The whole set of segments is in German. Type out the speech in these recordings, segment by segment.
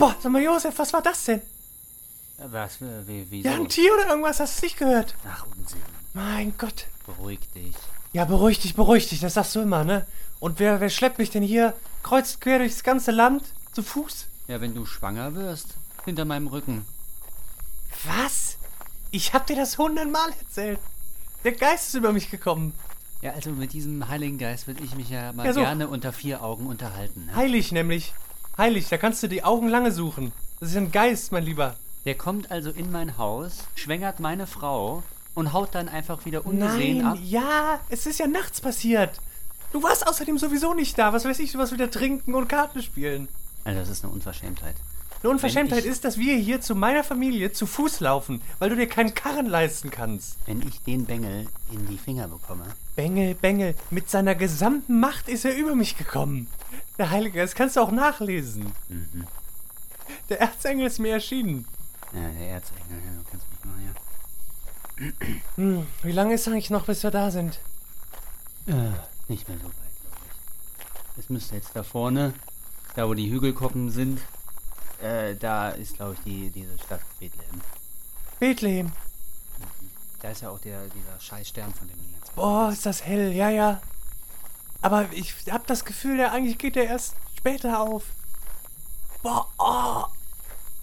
Boah, sag mal, Josef, was war das denn? Was? äh, Wie, wieso? Ja, ein Tier oder irgendwas? Hast du nicht gehört? Ach, Unsinn. Mein Gott. Beruhig dich. Ja, beruhig dich, beruhig dich, das sagst du immer, ne? Und wer, wer schleppt mich denn hier kreuz und quer durchs ganze Land zu Fuß? Ja, wenn du schwanger wirst, hinter meinem Rücken. Was? Ich hab dir das hundertmal erzählt. Der Geist ist über mich gekommen. Ja, also mit diesem Heiligen Geist würde ich mich ja mal Ja, so. gerne unter vier Augen unterhalten. Ne? Heilig nämlich. Heilig, da kannst du die Augen lange suchen. Das ist ein Geist, mein Lieber. Der kommt also in mein Haus, schwängert meine Frau und haut dann einfach wieder ungesehen Nein, ab. ja, es ist ja nachts passiert. Du warst außerdem sowieso nicht da. Was weiß ich, du warst wieder trinken und Karten spielen. Also das ist eine Unverschämtheit. Eine Unverschämtheit ich- ist, dass wir hier zu meiner Familie zu Fuß laufen, weil du dir keinen Karren leisten kannst. Wenn ich den Bengel in die Finger bekomme, Bengel, Bengel, mit seiner gesamten Macht ist er über mich gekommen. Der Heilige, das kannst du auch nachlesen. Mhm. Der Erzengel ist mir erschienen. ja, der Erzengel, ja, du kennst mich mal, Hm, wie lange ist eigentlich noch, bis wir da sind? ja. Äh, nicht mehr so weit, glaube ich. Es müsste jetzt da vorne, da wo die Hügelkoppen sind, äh, da ist, glaube ich, die, diese Stadt Bethlehem. Bethlehem. Da ist ja auch der, dieser scheiß Stern, von dem du Boah, ist das hell, ja, ja. Aber ich hab das Gefühl, der eigentlich geht der erst später auf. Boah, oh,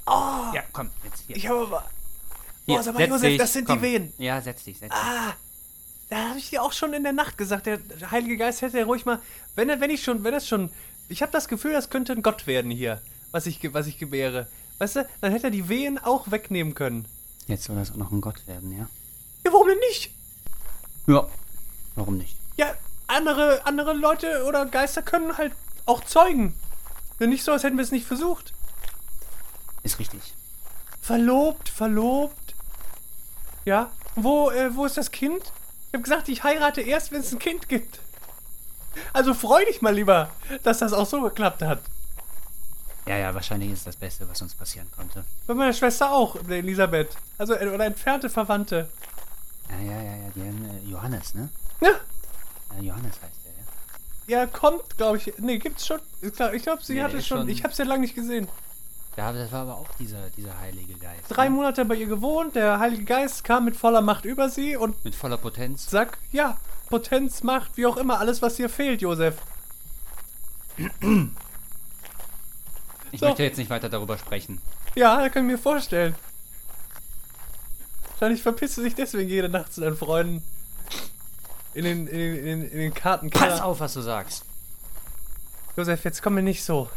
oh. Ja, komm, jetzt hier. Ich habe aber. Boah, sag mal, Josef, dich, das sind komm. die Wehen. Ja, setz dich, setz dich. Ah, da habe ich dir auch schon in der Nacht gesagt, der Heilige Geist hätte ruhig mal, wenn er, wenn ich schon, wenn das schon, ich habe das Gefühl, das könnte ein Gott werden hier, was ich, was ich gebäre. Weißt du, dann hätte er die Wehen auch wegnehmen können. Jetzt soll das auch noch ein Gott werden, ja? Ja, warum denn nicht? Ja. Warum nicht? Ja, andere, andere Leute oder Geister können halt auch zeugen. Ja, nicht so, als hätten wir es nicht versucht. Ist richtig. Verlobt, verlobt. Ja, wo, äh, wo ist das Kind? Ich habe gesagt, ich heirate erst, wenn es ein Kind gibt. Also freu dich mal lieber, dass das auch so geklappt hat. Ja, ja, wahrscheinlich ist das Beste, was uns passieren konnte. Bei meiner Schwester auch, Elisabeth. Also, äh, oder entfernte Verwandte. Ja, ja, ja, ja, die haben, äh, Johannes, ne? Ja, Ja, Johannes heißt der, ja. ja, kommt, glaube ich. Nee, gibt's schon. Ich glaube, sie Nee, hatte schon. schon- Ich habe sie ja lange nicht gesehen. Ja, das war aber auch dieser, dieser Heilige Geist. Drei ne? Monate bei ihr gewohnt, der Heilige Geist kam mit voller Macht über sie und Mit voller Potenz. Zack, ja, Potenz, Macht, wie auch immer, alles, was dir fehlt, Josef. Ich So. möchte jetzt nicht weiter darüber sprechen. Ja, da kann ich mir vorstellen. Wahrscheinlich verpisst du dich deswegen jede Nacht zu deinen Freunden. In den, in den, in den, Kartenkeller. Pass auf, was du sagst. Josef, jetzt komm mir nicht so.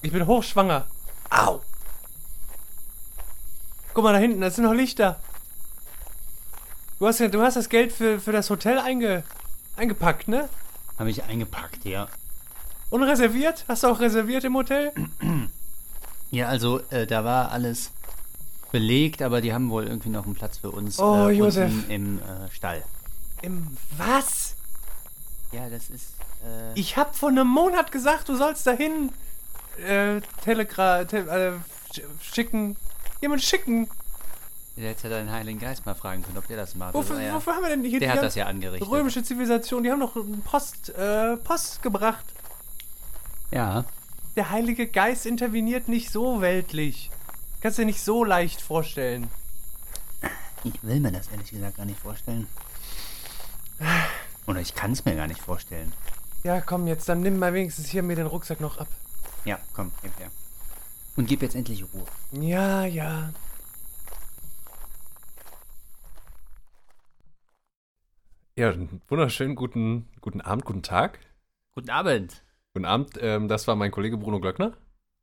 Ich bin hochschwanger. Au! Guck mal da hinten, das sind noch Lichter. Du hast, du hast das Geld für, für das Hotel einge, eingepackt, ne? Habe ich eingepackt, ja. Und reserviert? Hast du auch reserviert im Hotel? Ja, also äh, da war alles belegt, aber die haben wohl irgendwie noch einen Platz für uns Oh, äh, Josef. unten im äh, Stall. Im was? Ja, das ist. Äh, Ich hab vor einem Monat gesagt, du sollst dahin äh, Telegra te äh, sch- schicken. Jemand schicken. du hättest ja deinen Heiligen Geist mal fragen können, ob der das macht. Wofür, Also, ja, wofür haben wir denn hier der die hat das ja angerichtet. römische Zivilisation? Die haben noch Post, äh, Post gebracht. Ja. Der Heilige Geist interveniert nicht so weltlich. Kannst dir nicht so leicht vorstellen. Ich will mir das ehrlich gesagt gar nicht vorstellen. Ich kann es mir gar nicht vorstellen. Ja, komm jetzt, dann nimm mal wenigstens hier mir den Rucksack noch ab. Ja, komm, gib her. Und gib jetzt endlich Ruhe. Ja, ja. Ja, einen wunderschönen guten, guten Abend, guten Tag. Guten Abend. Guten Abend, ähm, das war mein Kollege Bruno Glöckner.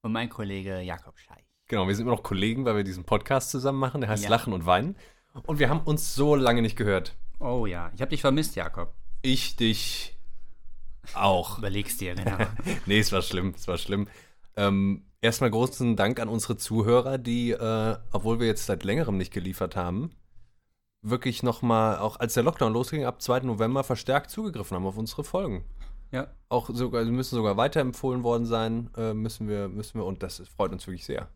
Und mein Kollege Jakob Scheich. Genau, wir sind immer noch Kollegen, weil wir diesen Podcast zusammen machen. Der heißt Ja. Lachen und Weinen. Und wir haben uns so lange nicht gehört. Oh ja, ich habe dich vermisst, Jakob. Ich dich auch. Überlegst dir, genau. nee, es war schlimm, es war schlimm. Ähm, erstmal großen Dank an unsere Zuhörer, die, äh, obwohl wir jetzt seit längerem nicht geliefert haben, wirklich nochmal, auch als der Lockdown losging, ab 2. November verstärkt zugegriffen haben auf unsere Folgen. ja. Auch sogar, sie müssen sogar weiterempfohlen worden sein, äh, müssen wir, müssen wir, und das freut uns wirklich sehr.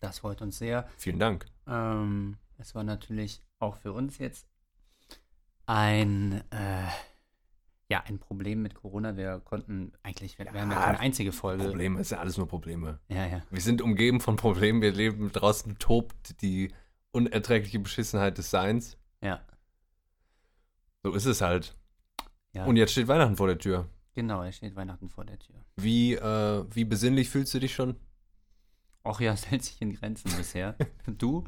Das freut uns sehr. Vielen Dank. Ähm, es war natürlich auch für uns jetzt ein, äh, Ja, ein Problem mit Corona. Wir konnten eigentlich, wir, wir haben ja keine einzige Folge. Probleme, ist ja alles nur Probleme. Ja, ja. Wir sind umgeben von Problemen, wir leben draußen, tobt die unerträgliche Beschissenheit des Seins. Ja, So ist es halt. ja. Und jetzt steht Weihnachten vor der Tür. genau, es steht Weihnachten vor der Tür. Wie, äh, wie besinnlich fühlst du dich schon? Och ja, es hält sich in Grenzen bisher. du?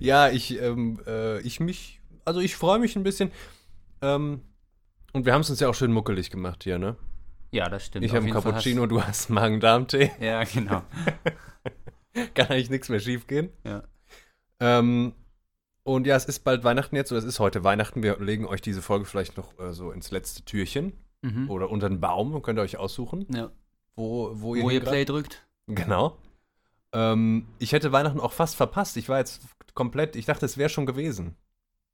Ja, ich, ähm, äh, ich mich, also ich freue mich ein bisschen. Ähm, und wir haben es uns ja auch schön muckelig gemacht hier, ne? Ja, das stimmt. Ich habe einen Cappuccino, du hast Magen-Darm-Tee. Hast, ja, genau. Kann eigentlich nichts mehr schief gehen. Ja. Ähm, und ja, es ist bald Weihnachten jetzt, oder es ist heute Weihnachten. Wir legen euch diese Folge vielleicht noch äh, so ins letzte Türchen Mhm. oder unter den Baum. Könnt ihr euch aussuchen, ja. wo, wo Wo ihr, ihr hingreift. Play drückt. Genau. Ähm, ich hätte Weihnachten auch fast verpasst. Ich war jetzt komplett, ich dachte, es wäre schon gewesen.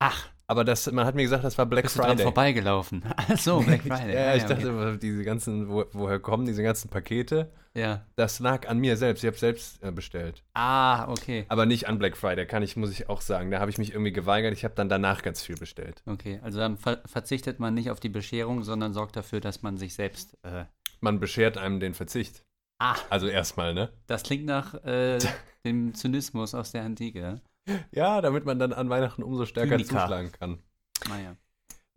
Ach, Aber das, man hat mir gesagt, das war Black bist du dran Friday. vorbeigelaufen. Ach so, Black Friday. ja, ich okay. dachte, diese ganzen, wo, woher kommen diese ganzen Pakete? Ja. Das lag an mir selbst. Ich habe selbst äh, bestellt. Ah, okay. Aber nicht an Black Friday, kann ich, muss ich auch sagen. Da habe ich mich irgendwie geweigert. Ich habe dann danach ganz viel bestellt. Okay, also dann ver verzichtet man nicht auf die Bescherung, sondern sorgt dafür, dass man sich selbst. Äh, Man beschert einem den Verzicht. ah, Also erstmal, ne? das klingt nach äh, dem Zynismus aus der Antike. Ja, damit man dann an Weihnachten umso stärker Zyniker. zuschlagen kann. Naja.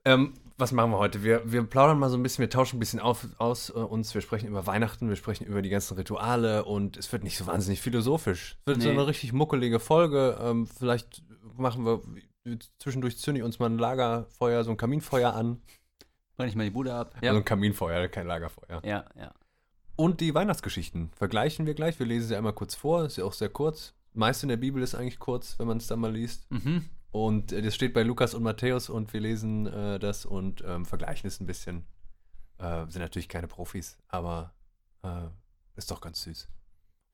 Ähm, was machen wir heute? Wir, wir plaudern mal so ein bisschen, wir tauschen ein bisschen auf, aus äh, uns. Wir sprechen über Weihnachten, wir sprechen über die ganzen Rituale und es wird nicht so wahnsinnig philosophisch. Es wird so Nee. eine richtig muckelige Folge. Ähm, vielleicht machen wir zwischendurch zünde ich uns mal ein Lagerfeuer, so ein Kaminfeuer an. Brenne ich mal die Bude ab. Also ein Kaminfeuer, kein Lagerfeuer. Ja, ja. Und die Weihnachtsgeschichten vergleichen wir gleich. Wir lesen sie einmal kurz vor, ist ja auch sehr kurz. Meist in der Bibel ist eigentlich kurz, wenn man es dann mal liest. Mhm. Und äh, das steht bei Lukas und Matthäus und wir lesen äh, das und ähm, vergleichen es ein bisschen. Äh, sind natürlich keine Profis, aber äh, ist doch ganz süß.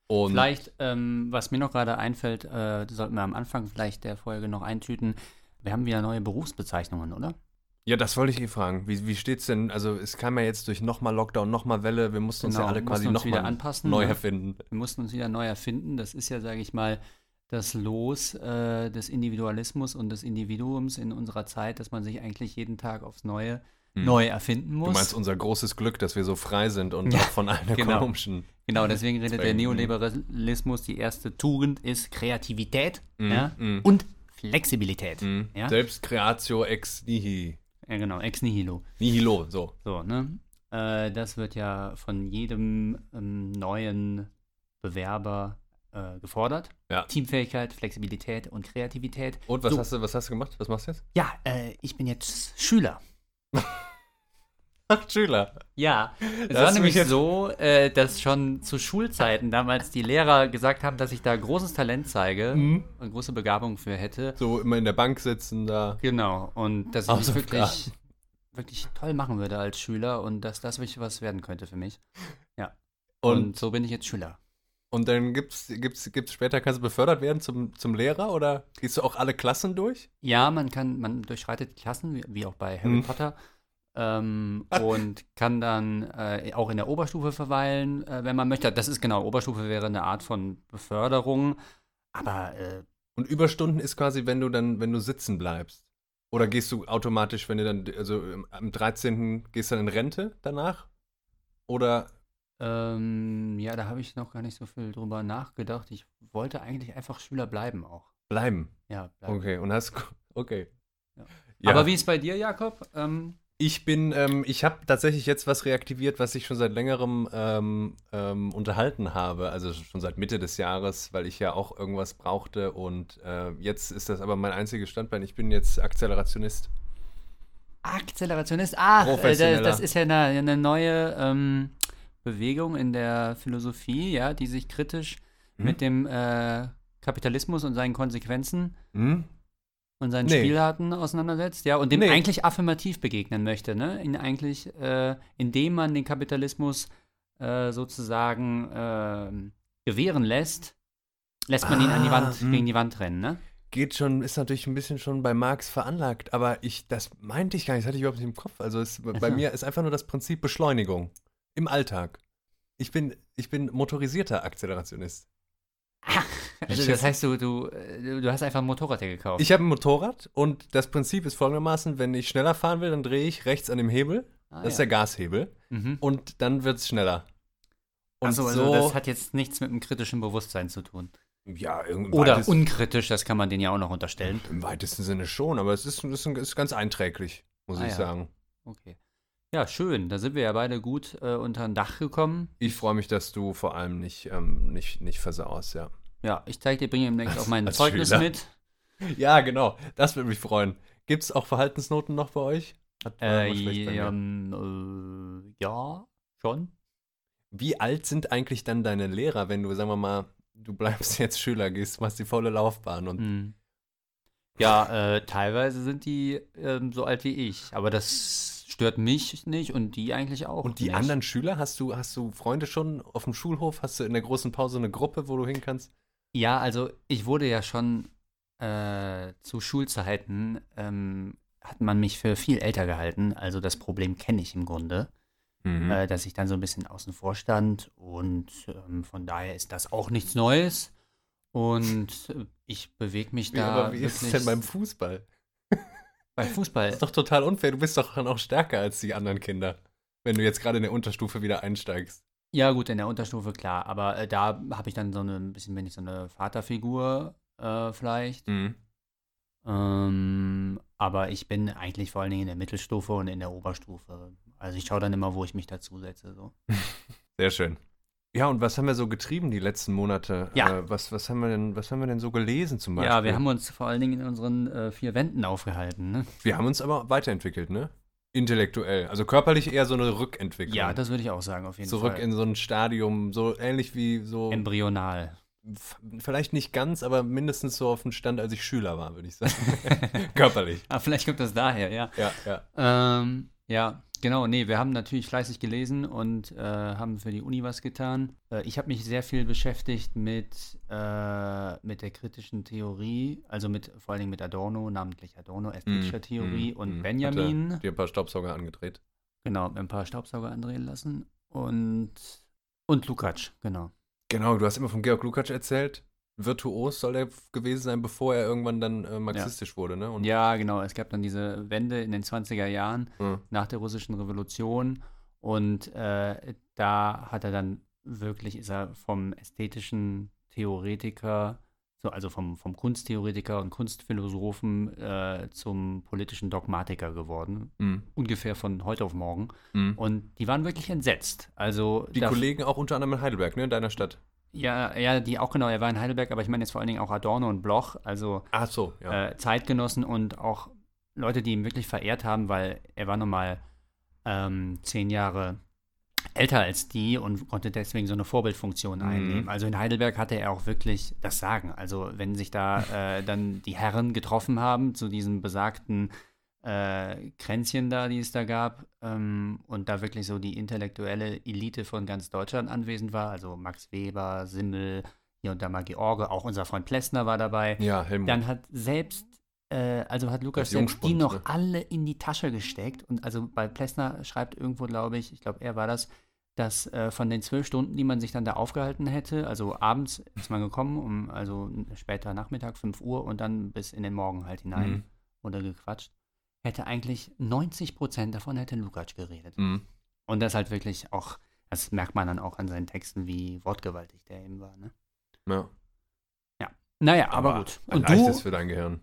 Und Vielleicht, ähm, was mir noch gerade einfällt, äh, sollten wir am Anfang vielleicht der Folge noch eintüten. Wir haben wieder neue Berufsbezeichnungen, oder? Ja, das wollte ich eh fragen. Wie, wie steht's denn? Also es kam ja jetzt durch nochmal Lockdown, nochmal Welle. Wir mussten uns Genau, ja alle mussten quasi uns nochmal anpassen, neu ne? erfinden. Wir mussten uns wieder neu erfinden. Das ist ja, sage ich mal, das Los äh, des Individualismus und des Individuums in unserer Zeit, dass man sich eigentlich jeden Tag aufs Neue Hm. neu erfinden muss. Du meinst unser großes Glück, dass wir so frei sind und Ja, von allen genau. ökonomischen. Genau, deswegen redet der Zwängen. Neoliberalismus, die erste Tugend ist Kreativität Mhm, ja? mhm. und Flexibilität. Mhm. Ja? Selbst creatio ex nihi. Ja, genau, ex nihilo. Nihilo, so. So, ne? Äh, das wird ja von jedem ähm, neuen Bewerber äh, gefordert. Ja. Teamfähigkeit, Flexibilität und Kreativität. Und was, So. hast du, was hast du gemacht? Was machst du jetzt? Ja, äh, ich bin jetzt Schüler. Ach, Schüler. Ja, es war nämlich so, äh, dass schon zu Schulzeiten damals die Lehrer gesagt haben, dass ich da großes Talent zeige Mhm. und große Begabung für hätte. So immer in der Bank sitzen da. Genau, und dass ich Hausaufgaben. wirklich, wirklich toll machen würde als Schüler und dass das wirklich was werden könnte für mich. Und, Und, so bin ich jetzt Schüler. und dann gibt's, gibt's, gibt's später, kannst du befördert werden zum, zum Lehrer oder gehst du auch alle Klassen durch? Ja, man kann, man durchschreitet Klassen, wie, wie auch bei Harry Mhm. Potter. Ähm, und kann dann äh, auch in der Oberstufe verweilen, äh, wenn man möchte. Das ist genau, Oberstufe wäre eine Art von Beförderung. Aber äh, Und Überstunden ist quasi, wenn du dann, wenn du sitzen bleibst. Oder gehst du automatisch, wenn du dann, also am 13. gehst du dann in Rente danach? Oder, ähm, ja, da habe ich noch gar nicht so viel drüber nachgedacht. Ich wollte eigentlich einfach Schüler bleiben auch. bleiben? Ja, bleiben. Okay, und hast, okay. Ja. Ja. Aber wie ist bei dir, Jakob? Ähm, Ich bin, ähm, ich habe tatsächlich jetzt was reaktiviert, was ich schon seit längerem ähm, ähm, unterhalten habe, also schon seit Mitte des Jahres, weil ich ja auch irgendwas brauchte und äh, jetzt ist das aber mein einziges Standbein. Ich bin jetzt Akzelerationist. Akzelerationist. Ach, äh, das, ist ja eine, eine neue ähm, Bewegung in der Philosophie, ja, die sich kritisch Mhm. mit dem äh, Kapitalismus und seinen Konsequenzen Hm? Und seinen Nee. Spielarten auseinandersetzt, ja, und dem Nee. eigentlich affirmativ begegnen möchte, ne? Ihn eigentlich, äh, indem man den Kapitalismus äh, sozusagen ähm, gewähren lässt, lässt man ihn an die Ah, Wand, hm. gegen die Wand rennen, ne? Geht schon, ist natürlich ein bisschen schon bei Marx veranlagt, aber ich, das meinte ich gar nicht, das hatte ich überhaupt nicht im Kopf. Also es, bei Aha. mir ist einfach nur das Prinzip Beschleunigung im Alltag. Ich bin, ich bin motorisierter Akzelerationist. Also das heißt, du, du, äh, du hast einfach ein Motorrad dir gekauft. Ich habe ein Motorrad und das Prinzip ist folgendermaßen, wenn ich schneller fahren will, dann drehe ich rechts an dem Hebel Ah, das ist ja. der Gashebel. Mhm. Und dann wird es schneller. Und Also, so, also das hat jetzt nichts mit dem kritischen Bewusstsein zu tun. ja, im, Oder unkritisch, das kann man denen ja auch noch unterstellen. im weitesten Sinne schon, aber es ist, ist, ist ganz einträglich, muss Ah, ich ja. sagen. Okay. Ja, schön. Da sind wir ja beide gut äh, unter ein Dach gekommen. Ich freue mich, dass du vor allem nicht, ähm, nicht, nicht versauerst, ja. Ja, ich zeige dir, bringe demnächst Als- auch mein Zeugnis Schüler. mit. Ja, genau. Das würde mich freuen. Gibt es auch Verhaltensnoten noch bei euch? Hat Äh, mir. ähm, äh, ja, schon. Wie alt sind eigentlich dann deine Lehrer, wenn du, sagen wir mal, du bleibst jetzt Schüler, gehst, machst die volle Laufbahn und Hm. Ja, äh, teilweise sind die ähm, so alt wie ich, aber das stört mich nicht und die eigentlich auch. Und die nicht. anderen Schüler, hast du, hast du Freunde schon auf dem Schulhof? Hast du in der großen Pause eine Gruppe, wo du hin kannst? Ja, also ich wurde ja schon äh, zu Schulzeiten, ähm, hat man mich für viel älter gehalten. Also das Problem kenne ich im Grunde, Mhm. äh, dass ich dann so ein bisschen außen vor stand und ähm, von daher ist das auch nichts Neues. Und ich bewege mich da aber wie ist es denn beim Fußball? beim Fußball. Das ist doch total unfair. Du bist doch dann auch stärker als die anderen Kinder, wenn du jetzt gerade in der Unterstufe wieder einsteigst. Ja, gut, in der Unterstufe, klar. Aber äh, da habe ich dann so eine, ein bisschen, wenn ich so eine Vaterfigur äh, vielleicht. Mhm. Ähm, aber ich bin eigentlich vor allen Dingen in der Mittelstufe und in der Oberstufe. Also ich schaue dann immer, wo ich mich dazusetze. So. Sehr schön. Ja, und was haben wir so getrieben die letzten Monate? Ja. Äh, was, was, haben wir denn, was haben wir denn so gelesen zum Beispiel? Ja, wir haben uns vor allen Dingen in unseren äh, vier Wänden aufgehalten. Ne? wir haben uns aber weiterentwickelt, ne? Intellektuell. Also körperlich eher so eine Rückentwicklung. Ja, das würde ich auch sagen, auf jeden Zurück Fall. in so ein Stadium, so ähnlich wie so. Embryonal. Vielleicht nicht ganz, aber mindestens so auf dem Stand, als ich Schüler war, würde ich sagen. körperlich. Ah, vielleicht kommt das daher, ja. Ja, ja. Ähm, ja, genau. Nee, wir haben natürlich fleißig gelesen und äh, haben für die Uni was getan. Äh, ich habe mich sehr viel beschäftigt mit, äh, mit der kritischen Theorie, also mit vor allen Dingen mit Adorno, namentlich Adorno, ästhetischer Theorie Mm, und mm. Benjamin. Hat dir ein paar Staubsauger angedreht. Genau, ein paar Staubsauger andrehen lassen. Und, und Lukacs, genau. Genau, du hast immer von Georg Lukacs erzählt. Virtuos soll er gewesen sein, bevor er irgendwann dann äh, marxistisch wurde, ne? Und, Ja, genau. Es gab dann diese Wende in den 20er Jahren Mhm. nach der russischen Revolution. Und äh, da hat er dann wirklich, ist er vom ästhetischen Theoretiker, so, also vom, vom Kunsttheoretiker und Kunstphilosophen äh, zum politischen Dogmatiker geworden. Mhm. Ungefähr von heute auf morgen. Mhm. Und die waren wirklich entsetzt. Also Die Kollegen auch unter anderem in Heidelberg, ne? In deiner Stadt. Ja, ja, die auch genau, er war in Heidelberg, aber ich meine jetzt vor allen Dingen auch Adorno und Bloch, also Ach so, ja. äh, Zeitgenossen und auch Leute, die ihn wirklich verehrt haben, weil er war nun mal ähm, zehn Jahre älter als die und konnte deswegen so eine Vorbildfunktion Mhm. einnehmen. Also in Heidelberg hatte er auch wirklich das Sagen. Also wenn sich da äh, dann die Herren getroffen haben zu diesem besagten äh, Kränzchen da, die es da gab, ähm, und da wirklich so die intellektuelle Elite von ganz Deutschland anwesend war, also Max Weber, Simmel, hier und da mal George, auch unser Freund Plessner war dabei. ja, Helmut. Dann hat selbst, äh, also hat Lukas selbst die noch ne? alle in die Tasche gesteckt. Und also bei Plessner schreibt irgendwo, glaube ich, ich glaube, er war das, dass äh, von den zwölf Stunden, die man sich dann da aufgehalten hätte, also abends ist man gekommen, um also später Nachmittag, 5 Uhr und dann bis in den Morgen halt hinein Mhm. oder gequatscht, hätte eigentlich 90 Prozent davon hätte Lukacs geredet. Mhm. Und das halt wirklich auch, das merkt man dann auch an seinen Texten, wie wortgewaltig der eben war. Ne? Ja. Naja, aber, gut. Ein Und leichtes du, für dein Gehirn.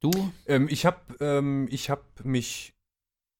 du Ähm, ich habe ähm, ich hab mich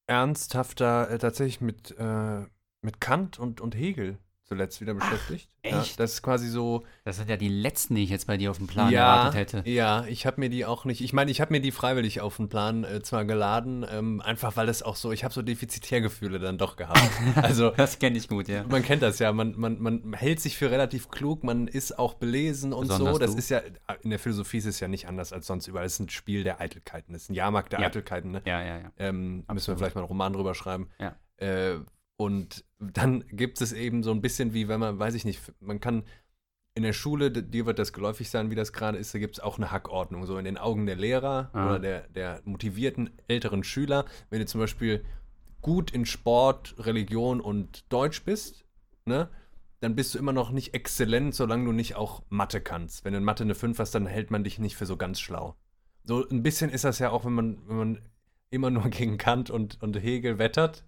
ernsthafter äh, tatsächlich mit, äh, mit Kant und, und Hegel zuletzt wieder beschäftigt. Ja, echt? das ist quasi so. Das sind ja die letzten, die ich jetzt bei dir auf dem Plan ja, erwartet hätte. ja, ich habe mir die auch nicht. Ich meine, ich habe mir die freiwillig auf den Plan äh, zwar geladen, ähm, einfach weil es auch so. Ich habe so Defizitärgefühle dann doch gehabt. Also Das kenne ich gut, ja. man kennt das ja, man, man, man hält sich für relativ klug, man ist auch belesen und Besonders so. Das du. ist ja, in der Philosophie ist es ja nicht anders als sonst überall. Es ist ein Spiel der Eitelkeiten, es ist ein Jahrmarkt der Ja. Eitelkeiten. Ne? Ja, ja, ja. Ähm, müssen wir vielleicht mal einen Roman drüber schreiben. Ja. Äh, und dann gibt es eben so ein bisschen wie, wenn man, weiß ich nicht, man kann in der Schule, dir wird das geläufig sein, wie das gerade ist, da gibt es auch eine Hackordnung, so in den Augen der Lehrer Ah. oder der, der motivierten älteren Schüler. Wenn du zum Beispiel gut in Sport, Religion und Deutsch bist, ne, dann bist du immer noch nicht exzellent, solange du nicht auch Mathe kannst. Wenn du in Mathe eine 5 hast, dann hält man dich nicht für so ganz schlau. So ein bisschen ist das ja auch, wenn man, wenn man immer nur gegen Kant und, und Hegel wettert,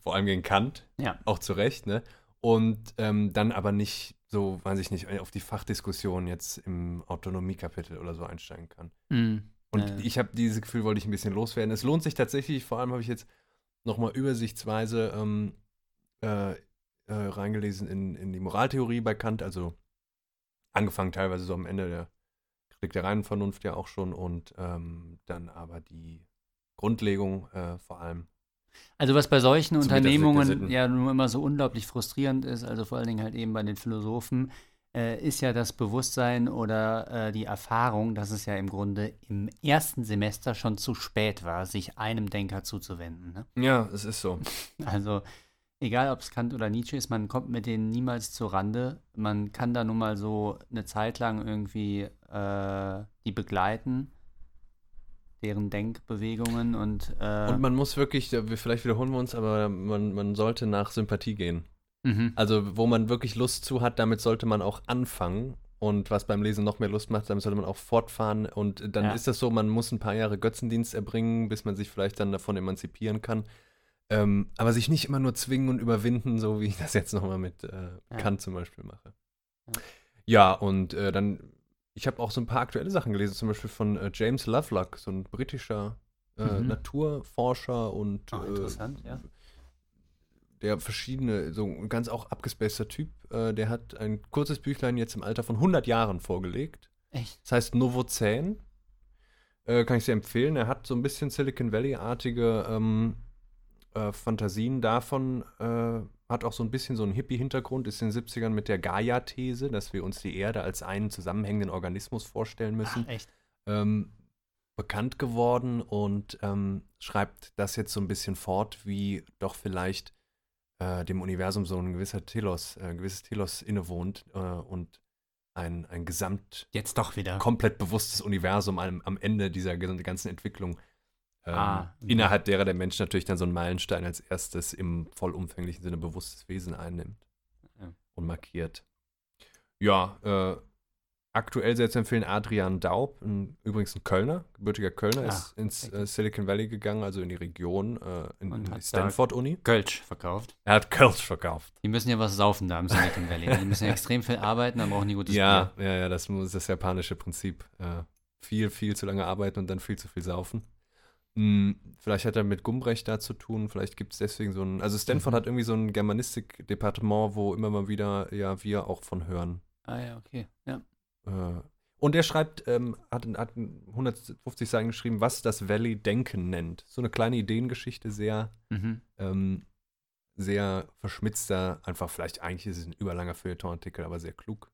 Vor allem gegen Kant. Ja. Auch zu Recht, ne? Und ähm, dann aber nicht so, weiß ich nicht, auf die Fachdiskussion jetzt im Autonomiekapitel oder so einsteigen kann. Mhm. Und Ja. ich habe dieses Gefühl, wollte ich ein bisschen loswerden. Es lohnt sich tatsächlich, vor allem habe ich jetzt nochmal übersichtsweise ähm, äh, äh, reingelesen in, in die Moraltheorie bei Kant, also angefangen teilweise so am Ende der Kritik der reinen Vernunft ja auch schon und ähm, dann aber die Grundlegung äh, vor allem. Also was bei solchen Zum Unternehmungen ja nun immer so unglaublich frustrierend ist, also vor allen Dingen halt eben bei den Philosophen, äh, ist ja das Bewusstsein oder äh, die Erfahrung, dass es ja im Grunde im ersten Semester schon zu spät war, sich einem Denker zuzuwenden. Ne? Ja, es ist so. Also egal, ob es Kant oder Nietzsche ist, man kommt mit denen niemals zur Rande. Man kann da nun mal so eine Zeit lang irgendwie äh, die begleiten, deren Denkbewegungen und, äh, Und man muss wirklich, vielleicht wiederholen wir uns, aber man, man sollte nach Sympathie gehen. mhm. Also, wo man wirklich Lust zu hat, damit sollte man auch anfangen. Und was beim Lesen noch mehr Lust macht, damit sollte man auch fortfahren. Und dann Ja. ist das so, man muss ein paar Jahre Götzendienst erbringen, bis man sich vielleicht dann davon emanzipieren kann. Ähm, aber sich nicht immer nur zwingen und überwinden, so wie ich das jetzt nochmal mit äh, Ja. Kant zum Beispiel mache. Ja. Ja, und äh, dann, ich habe auch so ein paar aktuelle Sachen gelesen, zum Beispiel von äh, James Lovelock, so ein britischer äh, Mhm. Naturforscher und Ah, äh, interessant, ja. der verschiedene, so ein ganz auch abgespaceter Typ, äh, der hat ein kurzes Büchlein jetzt im Alter von 100 Jahren vorgelegt. Echt? Das heißt Novozän. Äh, kann ich sehr empfehlen. Er hat so ein bisschen Silicon Valley-artige ähm, äh, Fantasien davon. Hat auch so ein bisschen so einen Hippie-Hintergrund. Ist in den 70ern mit der Gaia-These, dass wir uns die Erde als einen zusammenhängenden Organismus vorstellen müssen Ach, echt? ähm, bekannt geworden und ähm, schreibt das jetzt so ein bisschen fort, wie doch vielleicht äh, dem Universum so ein gewisser Telos, äh, ein gewisses Telos innewohnt äh, und ein, ein gesamt Jetzt doch wieder. komplett bewusstes Universum am, am Ende dieser ganzen Entwicklung. Ähm, Ah, okay. Innerhalb derer der Mensch natürlich dann so einen Meilenstein als erstes im vollumfänglichen Sinne bewusstes Wesen einnimmt Ja. und markiert. Ja, äh, aktuell sehr zu empfehlen Adrian Daub, ein, übrigens ein Kölner, gebürtiger Kölner, Ah, ist ins äh, Silicon Valley gegangen, also in die Region, äh, in, in die Stanford-Uni. Kölsch verkauft. Er hat Kölsch verkauft. Die müssen ja was saufen da im Silicon Valley. Die müssen ja extrem viel arbeiten, dann brauchen die gutes Ja, Bier. ja, ja, das muss das japanische Prinzip. Äh, viel, viel zu lange arbeiten und dann viel zu viel saufen. Hm, vielleicht hat er mit Gumbrecht da zu tun, vielleicht gibt es deswegen so ein. Also Stanford Mhm. hat irgendwie so ein Germanistik-Departement, wo immer mal wieder ja wir auch von hören. Ah ja, okay. Ja. Äh, und er schreibt, ähm, hat, hat 150 Seiten geschrieben, was das Valley Denken nennt. So eine kleine Ideengeschichte, sehr, Mhm. ähm, sehr verschmitzter, einfach vielleicht eigentlich ist es ein überlanger Feuilleton-Artikel, aber sehr klug.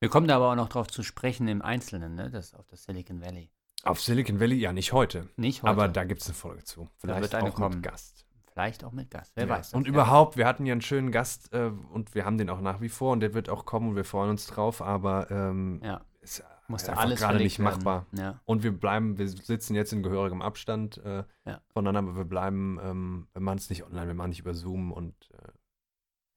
Wir kommen da aber auch noch drauf zu sprechen im Einzelnen, ne? Das auf das Silicon Valley. Auf Silicon Valley, ja, nicht heute. Nicht heute. Aber da gibt es eine Folge zu. Vielleicht auch kommen. mit Gast. Vielleicht auch mit Gast. Wer Ja. weiß. das, Und ja. überhaupt, wir hatten ja einen schönen Gast äh, und wir haben den auch nach wie vor und der wird auch kommen und wir freuen uns drauf, aber ähm, Ja, ist musste einfach alles gerade nicht machbar. Ja. Und wir bleiben, wir sitzen jetzt in gehörigem Abstand äh, Ja. voneinander, aber wir bleiben, ähm, wir machen es nicht online, wir machen nicht über Zoom und äh,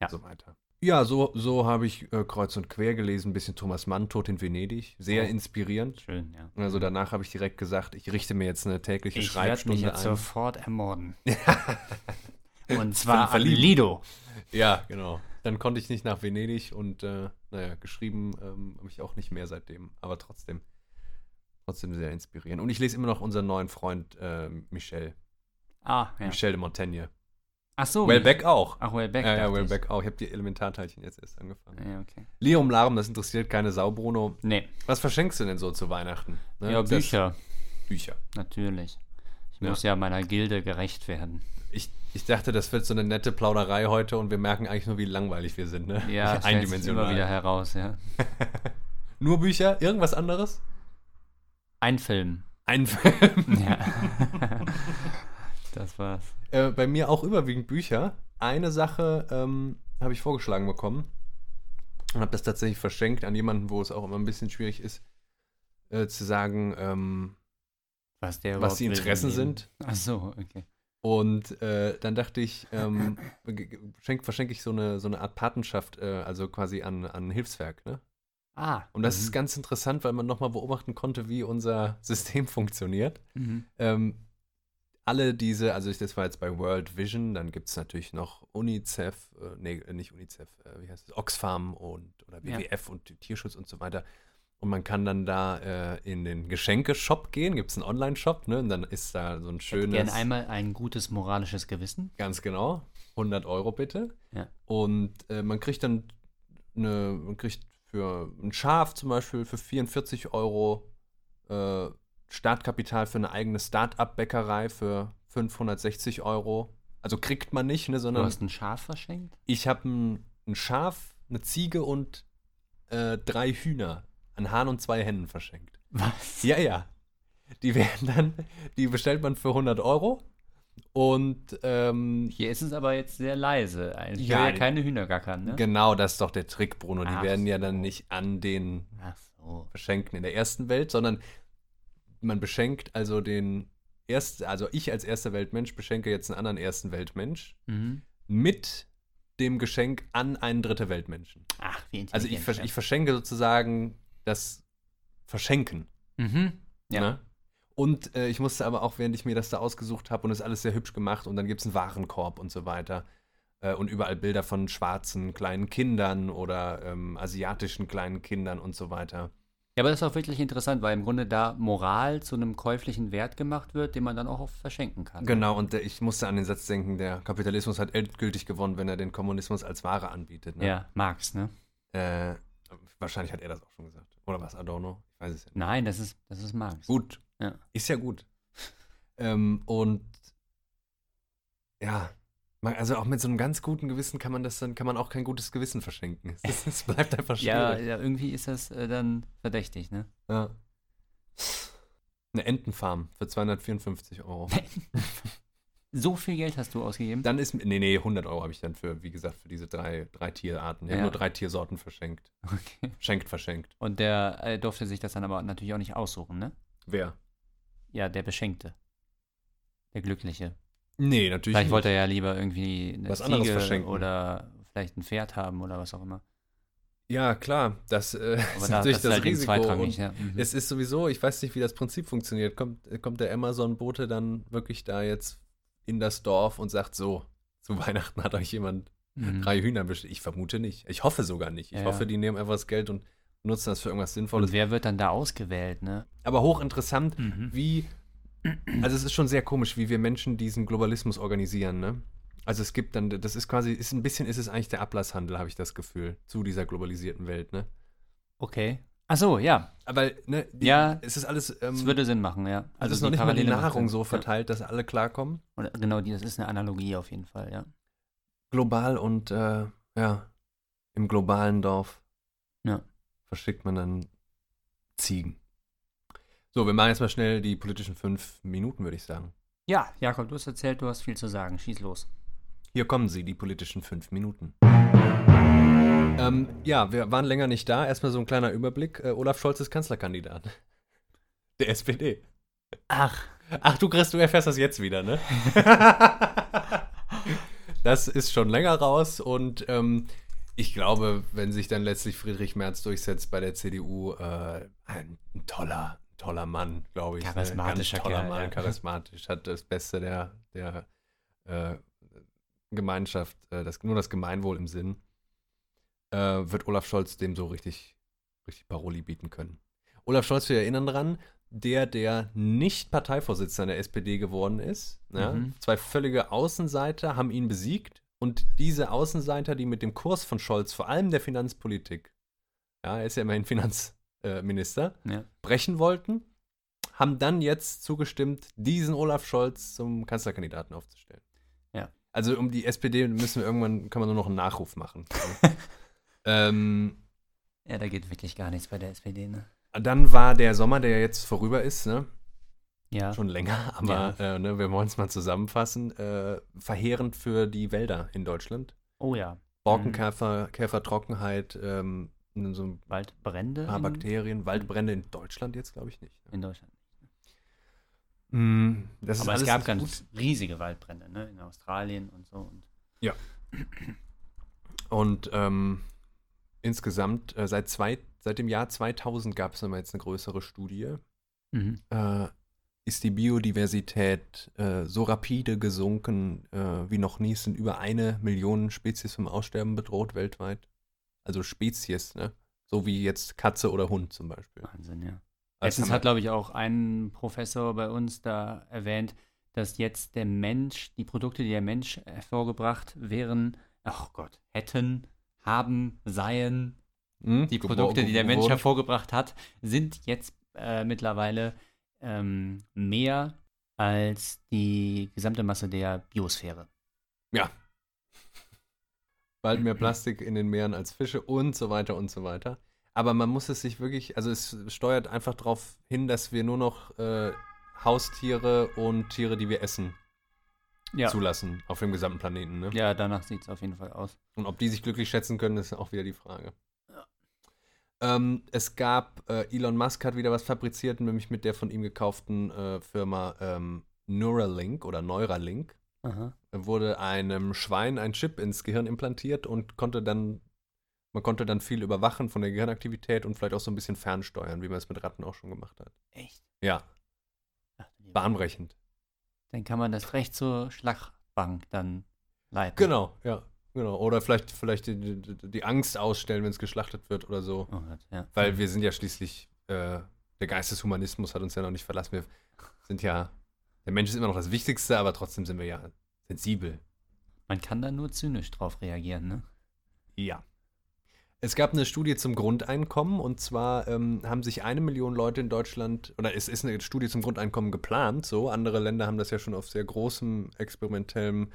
Ja. so weiter. Ja, so, so habe ich äh, kreuz und quer gelesen, ein bisschen Thomas Mann, Tod in Venedig. Sehr Oh. inspirierend. Schön, ja. Also danach habe ich direkt gesagt, ich richte mir jetzt eine tägliche ich werde mich Schreibstunde jetzt ein. sofort ermorden. Und zwar an. Lido. Ja, genau. Dann konnte ich nicht nach Venedig und äh, naja, geschrieben ähm, habe ich auch nicht mehr seitdem. Aber trotzdem, trotzdem sehr inspirierend. Und ich lese immer noch unseren neuen Freund äh, Michel. Ah, ja. Michel de Montaigne. Ach so. Wellbeck auch. Ach, Wellbeck. ja, ja, dachte ich. Auch. Ich habe die Elementarteilchen jetzt erst angefangen. Ja, okay. Lirum Larum, das interessiert keine Sau, Bruno. Nee. Was verschenkst du denn so zu Weihnachten? Ne? Ja, Das- Bücher. Bücher. Natürlich. Ich Ja. muss ja meiner Gilde gerecht werden. Ich, ich dachte, das wird so eine nette Plauderei heute und wir merken eigentlich nur, wie langweilig wir sind. Ne? Ja, stellt sich immer wieder heraus, ja. Nur Bücher? Irgendwas anderes? Ein Film. Ein Film. Ja. das war's. Äh, bei mir auch überwiegend Bücher. Eine Sache ähm, habe ich vorgeschlagen bekommen und habe das tatsächlich verschenkt an jemanden, wo es auch immer ein bisschen schwierig ist, äh, zu sagen, ähm, Was, was die Interessen sind. Ach so, okay. Und äh, dann dachte ich, ähm, verschenke ich so eine, so eine Art Patenschaft, äh, also quasi an, an ein Hilfswerk. Ne? Ah. Und das mhm. ist ganz interessant, weil man nochmal beobachten konnte, wie unser System funktioniert. Mhm. Ähm, alle diese, also ich, das war jetzt bei World Vision, dann gibt es natürlich noch UNICEF, äh, nee, nicht UNICEF, äh, wie heißt es, Oxfam und oder Ja. WWF und Tierschutz und so weiter. Und man kann dann da äh, in den Geschenkeshop gehen, gibt es einen Online-Shop, ne? Und dann ist da so ein Ich schönes. gerne einmal ein gutes moralisches Gewissen. Ganz genau. 100 Euro bitte. Ja. Und äh, man kriegt dann eine, man kriegt für ein Schaf zum Beispiel für 44 Euro äh, Startkapital für eine eigene Start-up-Bäckerei für 560 Euro. Also kriegt man nicht, ne, Du sondern hast ein Schaf verschenkt? ich habe ein, ein Schaf, eine Ziege und äh, drei Hühner an Hahn und zwei Hennen verschenkt. Was? Ja, ja. Die werden dann, die bestellt man für 100 Euro. Und ähm, Hier ist es aber jetzt sehr leise. Ich Ja, ja keine Hühner gackern, ne? Genau, das ist doch der Trick, Bruno. Die Ach werden ja so. dann nicht an den so. Verschenken in der ersten Welt, sondern man beschenkt also den erst, also ich als erster Weltmensch beschenke jetzt einen anderen ersten Weltmensch Mhm. mit dem Geschenk an einen dritte Weltmenschen. Ach, wie. Also ich, vers ich verschenke sozusagen das Verschenken. Mhm. Ja. Ne? Und äh, ich musste aber auch, während ich mir das da ausgesucht habe, und es ist alles sehr hübsch gemacht, und dann gibt es einen Warenkorb und so weiter. Äh, und überall Bilder von schwarzen kleinen Kindern oder ähm, asiatischen kleinen Kindern und so weiter. Ja, aber das ist auch wirklich interessant, weil im Grunde da Moral zu einem käuflichen Wert gemacht wird, den man dann auch verschenken kann. Genau, und ich musste an den Satz denken, der Kapitalismus hat endgültig gewonnen, wenn er den Kommunismus als Ware anbietet. Ne? Ja, Marx, ne? Äh, wahrscheinlich hat er das auch schon gesagt. Oder was, Adorno? Ich weiß es ja nicht. Nein, das ist, das ist Marx. Gut. Ja. Ist ja gut. ähm, und ja, also auch mit so einem ganz guten Gewissen kann man das dann, kann man auch kein gutes Gewissen verschenken. Es, es bleibt einfach Ja, schwierig. ja, irgendwie ist das äh, dann verdächtig, ne? Ja. Eine Entenfarm für 254 Euro. So viel Geld hast du ausgegeben? Dann ist, nee, nee, 100 Euro habe ich dann für, wie gesagt, für diese drei, drei Tierarten. Ich habe Ja. nur drei Tiersorten verschenkt. Okay. Schenkt, verschenkt. Und der äh, durfte sich das dann aber natürlich auch nicht aussuchen, ne? Wer? Ja, der Beschenkte. Der Glückliche. Nee, natürlich Vielleicht nicht. wollte er ja lieber irgendwie eine Was anderes Ziege verschenken. oder vielleicht ein Pferd haben oder was auch immer. Ja, klar, das äh, ist da, natürlich das das, halt Risiko. zweitrangig, Und ja. Mhm. Es ist sowieso, ich weiß nicht, wie das Prinzip funktioniert. Kommt, kommt der Amazon-Bote dann wirklich da jetzt in das Dorf und sagt so, zu Weihnachten hat euch jemand Mhm. drei Hühner bestellt? Ich vermute nicht. Ich hoffe sogar nicht. Ich Ja, hoffe, die nehmen einfach das Geld und nutzen das für irgendwas Und Sinnvolles. wer wird dann da ausgewählt, ne? Aber hochinteressant, Mhm. wie, also es ist schon sehr komisch, wie wir Menschen diesen Globalismus organisieren, ne? Also es gibt dann, das ist quasi, ist ein bisschen ist es eigentlich der Ablasshandel, habe ich das Gefühl, zu dieser globalisierten Welt, ne? Okay. Ach so, ja. Aber, ne, die, Ja, es ist alles, ähm, Das würde Sinn machen, ja. also, es ist noch nicht mal die Parallele Nahrung so verteilt, dass alle klarkommen. Oder, genau, die, das ist eine Analogie auf jeden Fall, ja. Global und, äh, ja, im globalen Dorf Ja. verschickt man dann Ziegen. So, wir machen jetzt mal schnell die politischen fünf Minuten, würde ich sagen. Ja, Jakob, du hast erzählt, du hast viel zu sagen. Schieß los. Hier kommen sie, die politischen fünf Minuten. Ähm, ja, wir waren länger nicht da. Erstmal so ein kleiner Überblick. Äh, Olaf Scholz ist Kanzlerkandidat. Der SPD. Ach, Ach, du Chris, du erfährst das jetzt wieder, ne? das ist schon länger raus und ähm, ich glaube, wenn sich dann letztlich Friedrich Merz durchsetzt bei der CDU, äh, ein toller, toller Mann, glaube ich. ne? Charismatischer Ganz toller Kerl, Mann, ja. charismatisch, hat das Beste der, der äh, Gemeinschaft, äh, das, nur das Gemeinwohl im Sinn, äh, wird Olaf Scholz dem so richtig, richtig Paroli bieten können. Olaf Scholz, wir erinnern dran, der, der nicht Parteivorsitzender der SPD geworden ist. Ja? Mhm. Zwei völlige Außenseiter haben ihn besiegt und diese Außenseiter, die mit dem Kurs von Scholz, vor allem der Finanzpolitik, ja, er ist ja immerhin Finanzminister, ja. brechen wollten, haben dann jetzt zugestimmt, diesen Olaf Scholz zum Kanzlerkandidaten aufzustellen. Ja. Also um die SPD müssen wir irgendwann, kann man nur noch einen Nachruf machen. ähm, Ja, da geht wirklich gar nichts bei der SPD, ne? dann war der Sommer, der jetzt vorüber ist, ne? Ja. Schon länger, aber äh, ne, wir wollen es mal zusammenfassen. Äh, verheerend für die Wälder in Deutschland. Oh ja. Borkenkäfer, Käfertrockenheit, ähm, so ein Waldbrände paar in, Bakterien, Waldbrände in Deutschland jetzt, glaube ich, nicht. in Deutschland. Mm, das ist Aber es gab nicht ganz riesige Waldbrände, ne? In Australien und so. Und Und ähm, insgesamt äh, seit, zwei, seit dem Jahr 2000 gab es nochmal jetzt eine größere Studie. mhm. Äh, ist die Biodiversität äh, so rapide gesunken äh, wie noch nie. Es sind über eine Million Spezies vom Aussterben bedroht weltweit. Also Spezies, ne? So wie jetzt Katze oder Hund zum Beispiel. Wahnsinn, ja. Das Letztens hat, glaube ich, auch ein Professor bei uns da erwähnt, dass jetzt der Mensch, die Produkte, die der Mensch hervorgebracht wären, ach Gott, hätten, haben, seien, Hm? die Produkte, die der Mensch hervorgebracht hat, sind jetzt äh, mittlerweile ähm, mehr als die gesamte Masse der Biosphäre. Ja. Bald mehr Plastik in den Meeren als Fische und so weiter und so weiter. Aber man muss es sich wirklich, also es steuert einfach darauf hin, dass wir nur noch äh, Haustiere und Tiere, die wir essen, Ja, zulassen auf dem gesamten Planeten. Ne? ja danach sieht es auf jeden Fall aus. Und ob die sich glücklich schätzen können, ist auch wieder die Frage. Ähm, es gab, äh, Elon Musk hat wieder was fabriziert, nämlich mit der von ihm gekauften äh, Firma ähm, Neuralink oder Neuralink. Aha. wurde einem Schwein ein Chip ins Gehirn implantiert und konnte dann, man konnte dann viel überwachen von der Gehirnaktivität und vielleicht auch so ein bisschen fernsteuern, wie man es mit Ratten auch schon gemacht hat. Echt? Ja, Ach, bahnbrechend. Dann kann man das recht zur Schlagbank dann leiten. Genau, ja, genau. Oder vielleicht, vielleicht die, die, Angst ausstellen, wenn es geschlachtet wird oder so. Oh Gott, ja. Weil wir sind ja schließlich, äh, der Geist des Humanismus hat uns ja noch nicht verlassen. Wir sind ja, der Mensch ist immer noch das Wichtigste, aber trotzdem sind wir ja sensibel. Man kann da nur zynisch drauf reagieren, ne? Ja. Es gab eine Studie zum Grundeinkommen und zwar ähm, haben sich eine Million Leute in Deutschland, oder es ist eine Studie zum Grundeinkommen geplant, so. Andere Länder haben das ja schon auf sehr großem, experimentellem,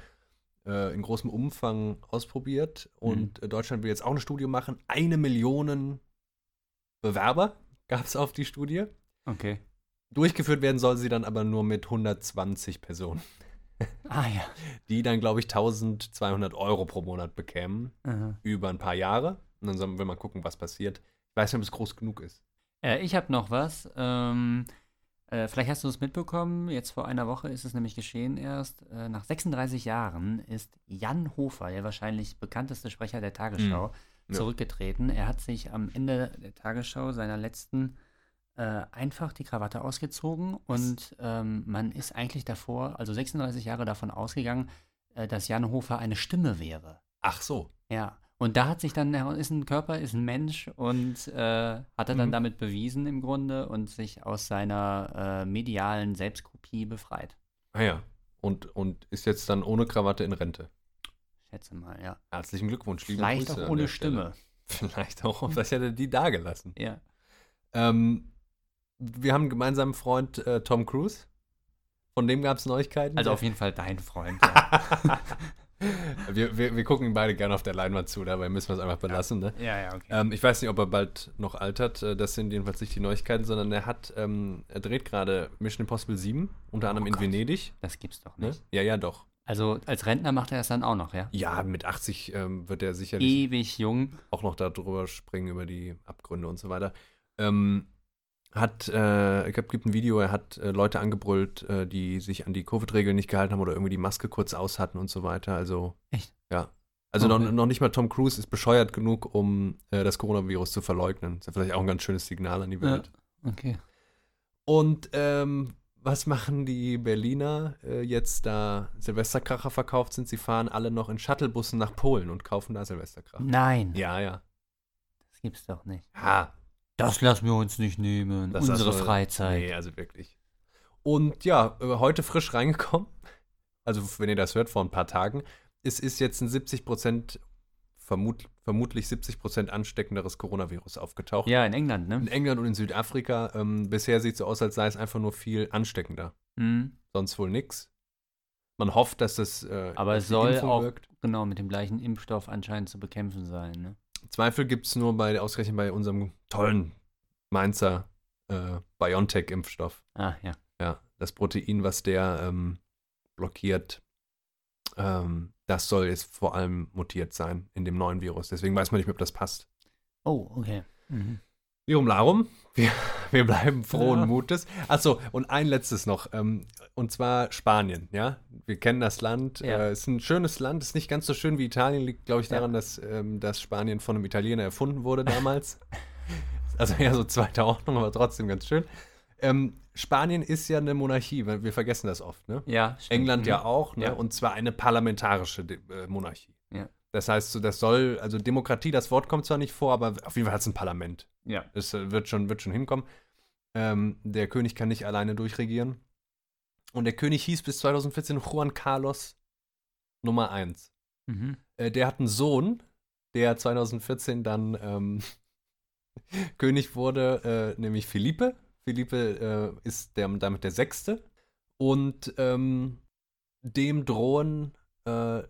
äh, in großem Umfang ausprobiert. Und äh, Deutschland will jetzt auch eine Studie machen. Eine Million Bewerber gab es auf die Studie. Okay. Durchgeführt werden soll sie dann aber nur mit 120 Personen, Ah ja. die dann, glaube ich, 1200 Euro pro Monat bekämen. Aha. über ein paar Jahre. Und dann sollen wir mal gucken, was passiert. Ich weiß nicht, ob es groß genug ist. Äh, ich habe noch was. Ähm, äh, vielleicht hast du es mitbekommen. Jetzt vor einer Woche ist es nämlich geschehen erst. Äh, nach 36 Jahren ist Jan Hofer, der wahrscheinlich bekannteste Sprecher der Tagesschau, Mhm. Ja. zurückgetreten. Er hat sich am Ende der Tagesschau seiner letzten äh, einfach die Krawatte ausgezogen und ähm, man ist eigentlich davor, also 36 Jahre davon ausgegangen, äh, dass Jan Hofer eine Stimme wäre. Ach so. Ja, und da hat sich dann, ist ein Körper, ist ein Mensch und äh, hat er dann Mhm. damit bewiesen im Grunde und sich aus seiner äh, medialen Selbstkopie befreit. Ah ja. Und, und ist jetzt dann ohne Krawatte in Rente. Schätze mal, ja. Herzlichen Glückwunsch. liebe Vielleicht auch ohne der Stelle. Stimme. Vielleicht auch. Vielleicht hätte er die da gelassen. Ja. Ähm, wir haben einen gemeinsamen Freund, äh, Tom Cruise. Von dem gab es Neuigkeiten. Also auf jeden Fall dein Freund. Ja, wir, wir, wir gucken beide gerne auf der Leinwand zu, dabei müssen wir es einfach belassen. Ne? ja, ja, okay. Ähm, ich weiß nicht, ob er bald noch altert. Äh, Das sind jedenfalls nicht die Neuigkeiten, sondern er hat, ähm, er dreht gerade Mission Impossible 7, unter anderem in Gott. Venedig. Das gibt's doch Ne? nicht. Ja, ja, doch. Also als Rentner macht er das dann auch noch, ja? Ja, mit 80 ähm, wird er sicherlich Ewig jung. auch noch darüber springen, über die Abgründe und so weiter. Ähm, hat, äh, ich glaube, gibt ein Video, er hat äh, Leute angebrüllt, äh, die sich an die Covid-Regeln nicht gehalten haben oder irgendwie die Maske kurz aus hatten und so weiter. Also, Echt? Ja. Also noch, Okay. noch nicht mal Tom Cruise ist bescheuert genug, um äh, das Coronavirus zu verleugnen. Das ist ja vielleicht auch ein ganz schönes Signal an die Ja. Welt. Okay. Und ähm, was machen die Berliner äh, jetzt, da Silvesterkracher verkauft sind? Sie fahren alle noch in Shuttlebussen nach Polen und kaufen da Silvesterkracher. Nein, Ja, ja. das gibt's doch nicht. Ha, Das lassen wir uns nicht nehmen. Das Unsere wir- Freizeit. Nee, also wirklich. Und ja, äh, heute frisch reingekommen. Also, wenn ihr das hört, vor ein paar Tagen. Es ist jetzt ein 70 Prozent, vermut, vermutlich 70 Prozent ansteckenderes Coronavirus aufgetaucht. Ja, in England, In ne? England und in Südafrika. Ähm, bisher sieht es so aus, als sei es einfach nur viel ansteckender. Mhm. Sonst wohl nix. Man hofft, dass das. Äh, Aber es soll Impfung auch wirkt. genau mit dem gleichen Impfstoff anscheinend zu bekämpfen sein, ne? Zweifel gibt es nur bei, ausgerechnet bei unserem tollen Mainzer äh, BioNTech-Impfstoff. Ah, ja. Ja, das Protein, was der ähm, blockiert, ähm, das soll jetzt vor allem mutiert sein in dem neuen Virus. Deswegen weiß man nicht mehr, ob das passt. Oh, okay. Mhm. Lirum Larum, wir, wir bleiben frohen Ja. Mutes. Achso, und ein letztes noch, ähm, und zwar Spanien, ja. Wir kennen das Land, Ja. äh, ist ein schönes Land, ist nicht ganz so schön wie Italien, liegt, glaube ich, Ja. daran, dass, ähm, dass Spanien von einem Italiener erfunden wurde damals. also eher so zweiter Ordnung, aber trotzdem ganz schön. Ähm, Spanien ist ja eine Monarchie, weil wir vergessen das oft, ne? Ja, stimmt. England Mhm. ja auch, ne? Ja. Und zwar eine parlamentarische äh, Monarchie. Ja. Das heißt, so, das soll, also Demokratie, das Wort kommt zwar nicht vor, aber auf jeden Fall hat es ein Parlament. Ja. Es äh, wird schon, wird schon hinkommen. Ähm, der König kann nicht alleine durchregieren. Und der König hieß bis 2014 Juan Carlos Nummer 1. Mhm. Äh, der hat einen Sohn, der 2014 dann ähm, König wurde, äh, nämlich Felipe. Felipe äh, ist der, damit der Sechste. Und ähm, dem drohen äh,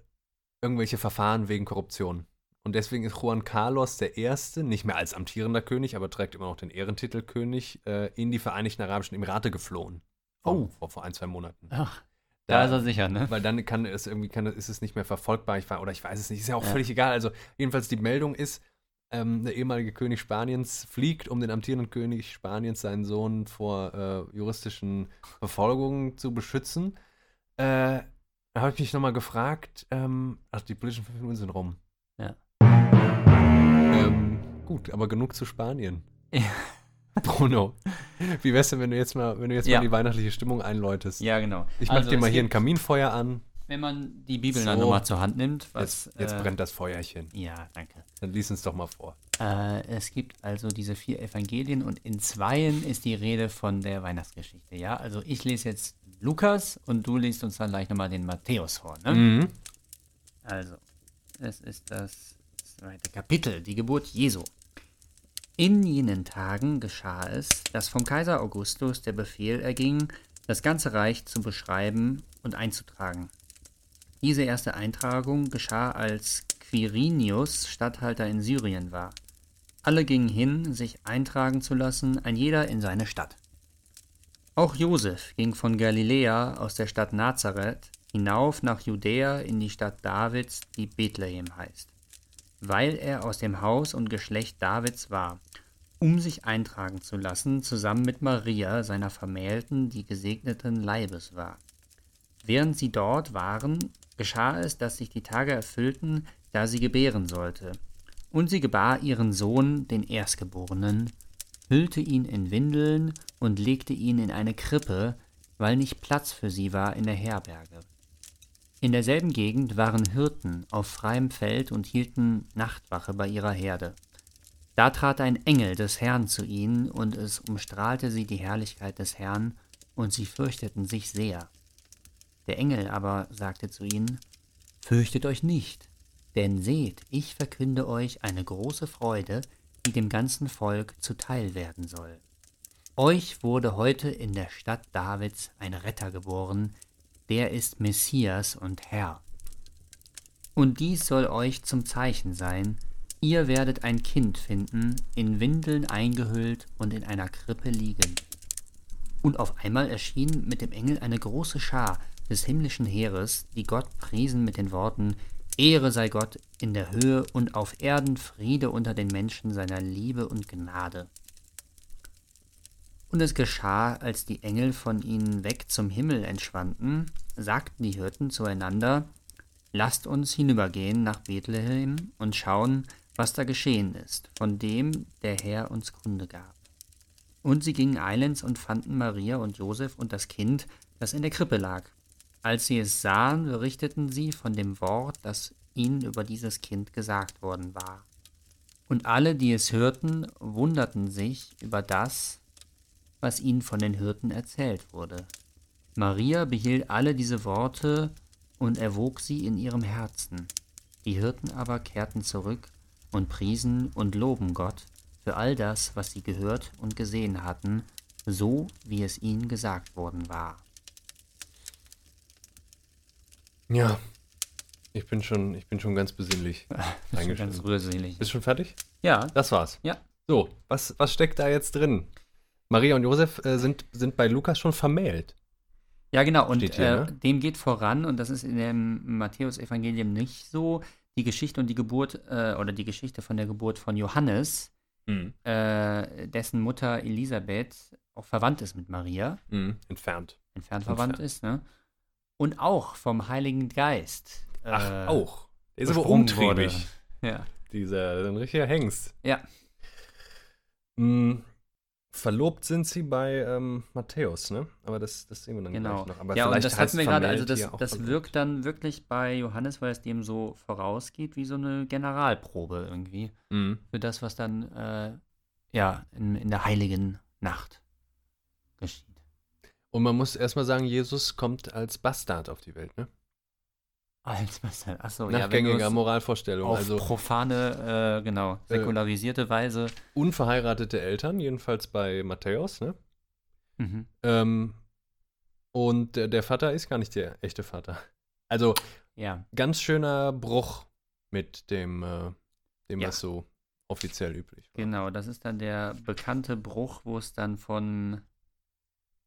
irgendwelche Verfahren wegen Korruption. Und deswegen ist Juan Carlos der Erste, nicht mehr als amtierender König, aber trägt immer noch den Ehrentitel König, äh, in die Vereinigten Arabischen Emirate geflohen. Vor, Oh. vor, vor ein, zwei Monaten. Ach, da ist er sicher, ne? Weil dann kann es irgendwie, kann, ist es nicht mehr verfolgbar. Ich, war- oder ich weiß es nicht. Ist ja auch Ja. völlig egal. Also, jedenfalls die Meldung ist, ähm, der ehemalige König Spaniens fliegt, um den amtierenden König Spaniens, seinen Sohn, vor äh, juristischen Verfolgungen zu beschützen. Äh, da habe ich mich nochmal gefragt, ähm, ach, die politischen fünf Minuten sind rum. Ja. Ähm, gut, aber genug zu Spanien. Ja. Bruno, wie wär's denn, wenn du jetzt mal, wenn du jetzt Ja. mal die weihnachtliche Stimmung einläutest? Ja, genau. Ich mach Also, dir mal hier ein Kaminfeuer an. Wenn man die Bibel dann So. nochmal zur Hand nimmt, was. Jetzt, jetzt äh, brennt das Feuerchen. Ja, danke. Dann lies uns doch mal vor. Äh, es gibt also diese vier Evangelien und in zweien ist die Rede von der Weihnachtsgeschichte. Ja, also ich lese jetzt Lukas und du liest uns dann gleich nochmal den Matthäus vor. Ne? Mhm. Also, es ist das zweite Kapitel, die Geburt Jesu. In jenen Tagen geschah es, dass vom Kaiser Augustus der Befehl erging, das ganze Reich zu beschreiben und einzutragen. Diese erste Eintragung geschah, als Quirinius Statthalter in Syrien war. Alle gingen hin, sich eintragen zu lassen, ein jeder in seine Stadt. Auch Josef ging von Galiläa aus der Stadt Nazareth hinauf nach Judäa in die Stadt Davids, die Bethlehem heißt, weil er aus dem Haus und Geschlecht Davids war, um sich eintragen zu lassen, zusammen mit Maria, seiner Vermählten, die gesegneten Leibes war. Während sie dort waren, geschah es, dass sich die Tage erfüllten, da sie gebären sollte. Und sie gebar ihren Sohn, den Erstgeborenen, hüllte ihn in Windeln und legte ihn in eine Krippe, weil nicht Platz für sie war in der Herberge. In derselben Gegend waren Hirten auf freiem Feld und hielten Nachtwache bei ihrer Herde. Da trat ein Engel des Herrn zu ihnen, und es umstrahlte sie die Herrlichkeit des Herrn, und sie fürchteten sich sehr. Der Engel aber sagte zu ihnen, Fürchtet euch nicht, denn seht, ich verkünde euch eine große Freude, die dem ganzen Volk zuteil werden soll. Euch wurde heute in der Stadt Davids ein Retter geboren, der ist Messias und Herr. Und dies soll euch zum Zeichen sein, ihr werdet ein Kind finden, in Windeln eingehüllt und in einer Krippe liegen. Und auf einmal erschien mit dem Engel eine große Schar des himmlischen Heeres, die Gott priesen mit den Worten Ehre sei Gott in der Höhe und auf Erden Friede unter den Menschen seiner Liebe und Gnade. Und es geschah, als die Engel von ihnen weg zum Himmel entschwanden, sagten die Hirten zueinander, Lasst uns hinübergehen nach Bethlehem und schauen, was da geschehen ist, von dem der Herr uns Kunde gab. Und sie gingen eilends und fanden Maria und Josef und das Kind, das in der Krippe lag. Als sie es sahen, berichteten sie von dem Wort, das ihnen über dieses Kind gesagt worden war. Und alle, die es hörten, wunderten sich über das, was ihnen von den Hirten erzählt wurde. Maria behielt alle diese Worte und erwog sie in ihrem Herzen. Die Hirten aber kehrten zurück und priesen und loben Gott für all das, was sie gehört und gesehen hatten, so wie es ihnen gesagt worden war. Ja. Ich bin schon, ich bin schon ganz besinnlich. Eingeschrieben. ganz rührselig. Bist du schon fertig? Ja, Das war's. Ja. So, was, was steckt da jetzt drin? Maria und Josef äh, sind, sind bei Lukas schon vermählt. Ja, genau. Und hier, äh, ne? dem geht voran, und das ist in dem Matthäus-Evangelium nicht so, die Geschichte und die Geburt, äh, oder die Geschichte von der Geburt von Johannes, äh, dessen Mutter Elisabeth auch verwandt ist mit Maria, Mhm. Entfernt. entfernt verwandt Entfernt. ist, ne? Und auch vom Heiligen Geist. Ach, äh, auch. Der ist aber besprungen wurde. umtriebig. Ja. Dieser, ein richtiger Hengst. Ja. Mhm. Verlobt sind sie bei ähm, Matthäus, ne? Aber das, das sehen wir dann Genau. gleich noch. Aber ja, und das hatten wir gerade, also das, das wirkt dann wirklich bei Johannes, weil es dem so vorausgeht, wie so eine Generalprobe irgendwie. Mhm. Für das, was dann, äh, ja, in, in der heiligen Nacht geschieht. Und man muss erstmal sagen, Jesus kommt als Bastard auf die Welt, ne? Als denn? Achso, ja, wenn du gängiger es Moralvorstellung. auf Also profane, äh, genau, säkularisierte Weise. unverheiratete Eltern, jedenfalls bei Matthäus, ne? Mhm. Ähm, und der, der Vater ist gar nicht der echte Vater. Also Ja, ganz schöner Bruch mit dem, äh, dem Ja. was so offiziell üblich war. genau. Das ist dann der bekannte Bruch, wo es dann von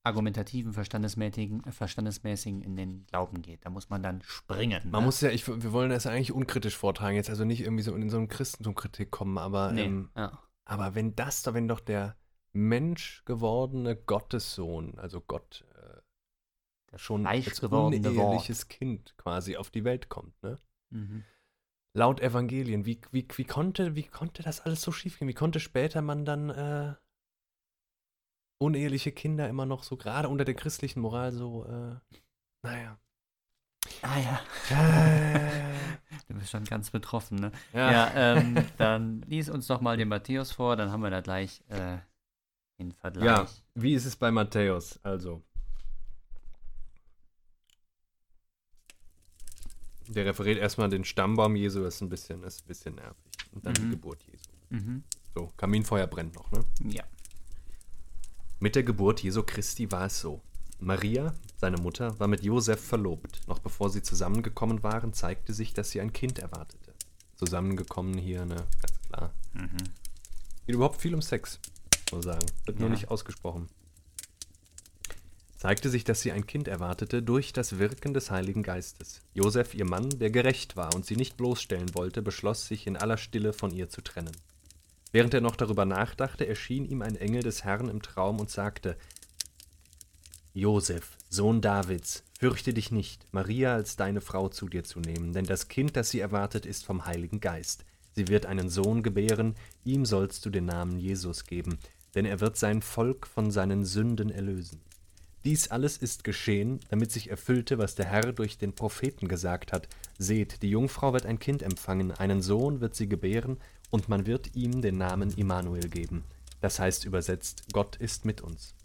argumentativen, verstandesmäßigen, äh, verstandesmäßigen in den Glauben geht. Da muss man dann springen. Man ne? muss ja, ich, wir wollen das eigentlich unkritisch vortragen, jetzt also nicht irgendwie so in so eine Christentumkritik kommen, aber, Nee, ähm, ja. aber wenn das, wenn doch der Mensch gewordene Gottessohn, also Gott, äh, schon als gewordene Wort. uneheliches Kind quasi auf die Welt kommt, ne? Mhm. Laut Evangelien, wie, wie, wie, konnte, wie konnte das alles so schief gehen? Wie konnte später man dann äh, uneheliche Kinder immer noch so, gerade unter der christlichen Moral, so, äh, naja. Ah ja, Ja, du bist schon ganz betroffen, ne? ja. Ja, ähm, dann lies uns doch mal den Matthäus vor, dann haben wir da gleich äh, den Vergleich. Ja, wie ist es bei Matthäus? Also. Der referiert erstmal den Stammbaum Jesu, ist ein bisschen, ist ein bisschen nervig. Und dann die Mhm. Geburt Jesu. Mhm. So, Kaminfeuer brennt noch, ne? Ja. Mit der Geburt Jesu Christi war es so. Maria, seine Mutter, war mit Josef verlobt. Noch bevor sie zusammengekommen waren, zeigte sich, dass sie ein Kind erwartete. Zusammengekommen hier, ne, ganz klar. Mhm. Geht überhaupt viel um Sex, muss man sagen. Wird nur Ja. nicht ausgesprochen. Zeigte sich, dass sie ein Kind erwartete durch das Wirken des Heiligen Geistes. Josef, ihr Mann, der gerecht war und sie nicht bloßstellen wollte, beschloss sich in aller Stille von ihr zu trennen. Während er noch darüber nachdachte, erschien ihm ein Engel des Herrn im Traum und sagte: Josef, Sohn Davids, fürchte dich nicht, Maria als deine Frau zu dir zu nehmen, denn das Kind, das sie erwartet, ist vom Heiligen Geist. Sie wird einen Sohn gebären, ihm sollst du den Namen Jesus geben, denn er wird sein Volk von seinen Sünden erlösen. Dies alles ist geschehen, damit sich erfüllte, was der Herr durch den Propheten gesagt hat. Seht, die Jungfrau wird ein Kind empfangen, einen Sohn wird sie gebären, und man wird ihm den Namen Immanuel geben. Das heißt übersetzt, Gott ist mit uns.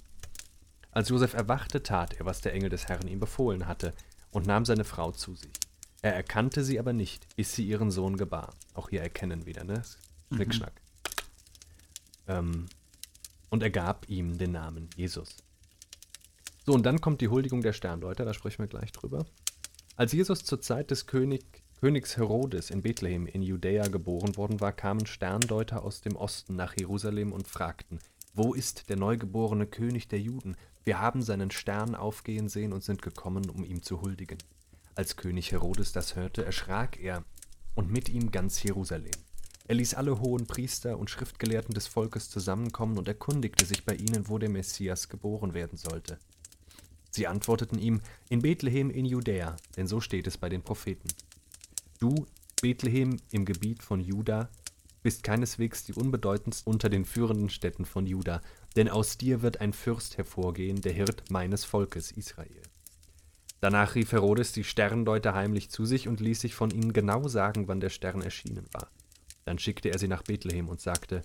Als Josef erwachte, tat er, was der Engel des Herrn ihm befohlen hatte, und nahm seine Frau zu sich. Er erkannte sie aber nicht, bis sie ihren Sohn gebar. Auch hier erkennen wieder, ne? Schnickschnack. Ähm, und er gab ihm den Namen Jesus. So, und dann kommt die Huldigung der Sterndeuter, da sprechen wir gleich drüber. Als Jesus zur Zeit des König, Königs Herodes in Bethlehem in Judäa geboren worden war, kamen Sterndeuter aus dem Osten nach Jerusalem und fragten, wo ist der neugeborene König der Juden? Wir haben seinen Stern aufgehen sehen und sind gekommen, um ihm zu huldigen. Als König Herodes das hörte, erschrak er und mit ihm ganz Jerusalem. Er ließ alle hohen Priester und Schriftgelehrten des Volkes zusammenkommen und erkundigte sich bei ihnen, wo der Messias geboren werden sollte. Sie antworteten ihm, in Bethlehem in Judäa, denn so steht es bei den Propheten. Du, Bethlehem im Gebiet von Juda, bist keineswegs die unbedeutendste unter den führenden Städten von Juda, denn aus dir wird ein Fürst hervorgehen, der Hirt meines Volkes Israel. Danach rief Herodes die Sterndeuter heimlich zu sich und ließ sich von ihnen genau sagen, wann der Stern erschienen war. Dann schickte er sie nach Bethlehem und sagte,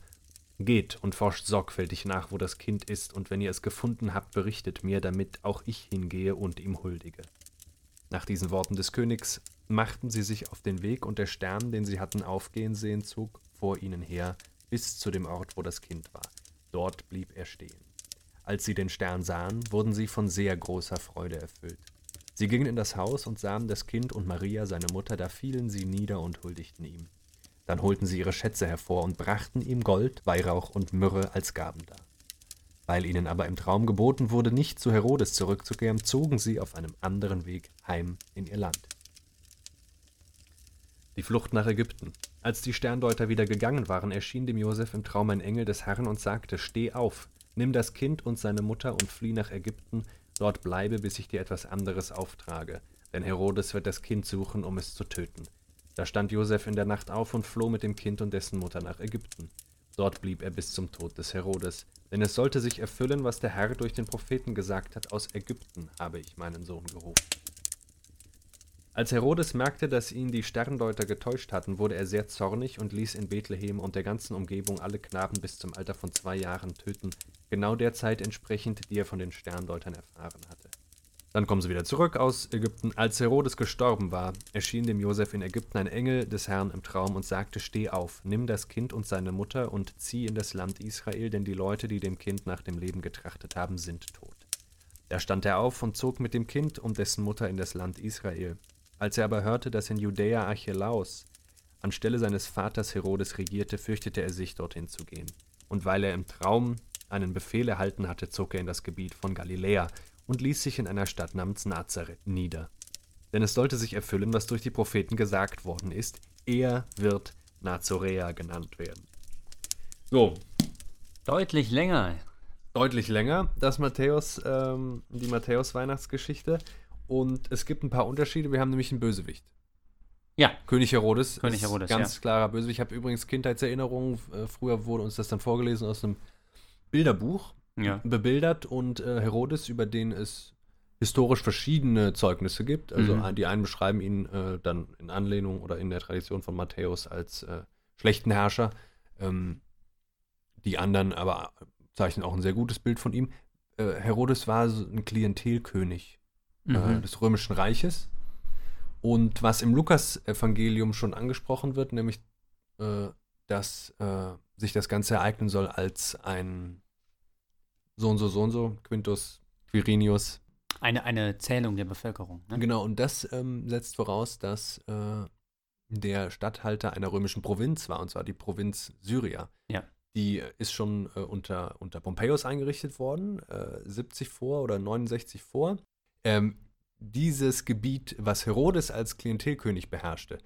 Geht und forscht sorgfältig nach, wo das Kind ist, und wenn ihr es gefunden habt, berichtet mir, damit auch ich hingehe und ihm huldige. Nach diesen Worten des Königs machten sie sich auf den Weg, und der Stern, den sie hatten aufgehen sehen, zog vor ihnen her bis zu dem Ort, wo das Kind war. Dort blieb er stehen. Als sie den Stern sahen, wurden sie von sehr großer Freude erfüllt. Sie gingen in das Haus und sahen das Kind und Maria, seine Mutter, da fielen sie nieder und huldigten ihm. Dann holten sie ihre Schätze hervor und brachten ihm Gold, Weihrauch und Myrrhe als Gaben dar. Weil ihnen aber im Traum geboten wurde, nicht zu Herodes zurückzukehren, zogen sie auf einem anderen Weg heim in ihr Land. Die Flucht nach Ägypten. Als die Sterndeuter wieder gegangen waren, erschien dem Josef im Traum ein Engel des Herrn und sagte: Steh auf, nimm das Kind und seine Mutter und flieh nach Ägypten, dort bleibe, bis ich dir etwas anderes auftrage, denn Herodes wird das Kind suchen, um es zu töten. Da stand Josef in der Nacht auf und floh mit dem Kind und dessen Mutter nach Ägypten. Dort blieb er bis zum Tod des Herodes, Denn es sollte sich erfüllen, was der Herr durch den Propheten gesagt hat, aus Ägypten habe ich meinen Sohn gerufen. Als Herodes merkte, dass ihn die Sterndeuter getäuscht hatten, wurde er sehr zornig und ließ in Bethlehem und der ganzen Umgebung alle Knaben bis zum Alter von zwei Jahren töten, genau der Zeit entsprechend, die er von den Sterndeutern erfahren hatte. Dann kommen sie wieder zurück aus Ägypten. Als Herodes gestorben war, erschien dem Josef in Ägypten ein Engel des Herrn im Traum und sagte: Steh auf, nimm das Kind und seine Mutter und zieh in das Land Israel, denn die Leute, die dem Kind nach dem Leben getrachtet haben, sind tot. Da stand er auf und zog mit dem Kind und dessen Mutter in das Land Israel. Als er aber hörte, dass in Judäa Archelaus anstelle seines Vaters Herodes regierte, fürchtete er sich, dorthin zu gehen. Und weil er im Traum einen Befehl erhalten hatte, zog er in das Gebiet von Galiläa und ließ sich in einer Stadt namens Nazareth nieder. Denn es sollte sich erfüllen, was durch die Propheten gesagt worden ist, er wird Nazoräa genannt werden. So. Deutlich länger. Deutlich länger, das Matthäus, ähm, die Matthäus-Weihnachtsgeschichte. Und es gibt ein paar Unterschiede. Wir haben nämlich einen Bösewicht. Ja. König Herodes. König Herodes, Ganz ja. klarer Bösewicht. Ich habe übrigens Kindheitserinnerungen. Äh, früher wurde uns das dann vorgelesen aus einem Bilderbuch Ja. bebildert und äh, Herodes, über den es historisch verschiedene Zeugnisse gibt. Also Mhm. die einen beschreiben ihn äh, dann in Anlehnung oder in der Tradition von Matthäus als äh, schlechten Herrscher. Ähm, die anderen aber zeichnen auch ein sehr gutes Bild von ihm. Äh, Herodes war so ein Klientelkönig äh, Mhm. des Römischen Reiches. Und was im Lukas-Evangelium schon angesprochen wird, nämlich, äh, dass äh, sich das Ganze ereignen soll als ein so und so, so und so, Quintus Quirinius. Eine, eine Zählung der Bevölkerung. Ne? Genau, und das ähm, setzt voraus, dass äh, der Statthalter einer römischen Provinz war, und zwar die Provinz Syria. Ja. Die ist schon äh, unter, unter Pompeius eingerichtet worden, äh, 70 vor oder 69 vor. Ähm, dieses Gebiet, was Herodes als Klientelkönig beherrschte,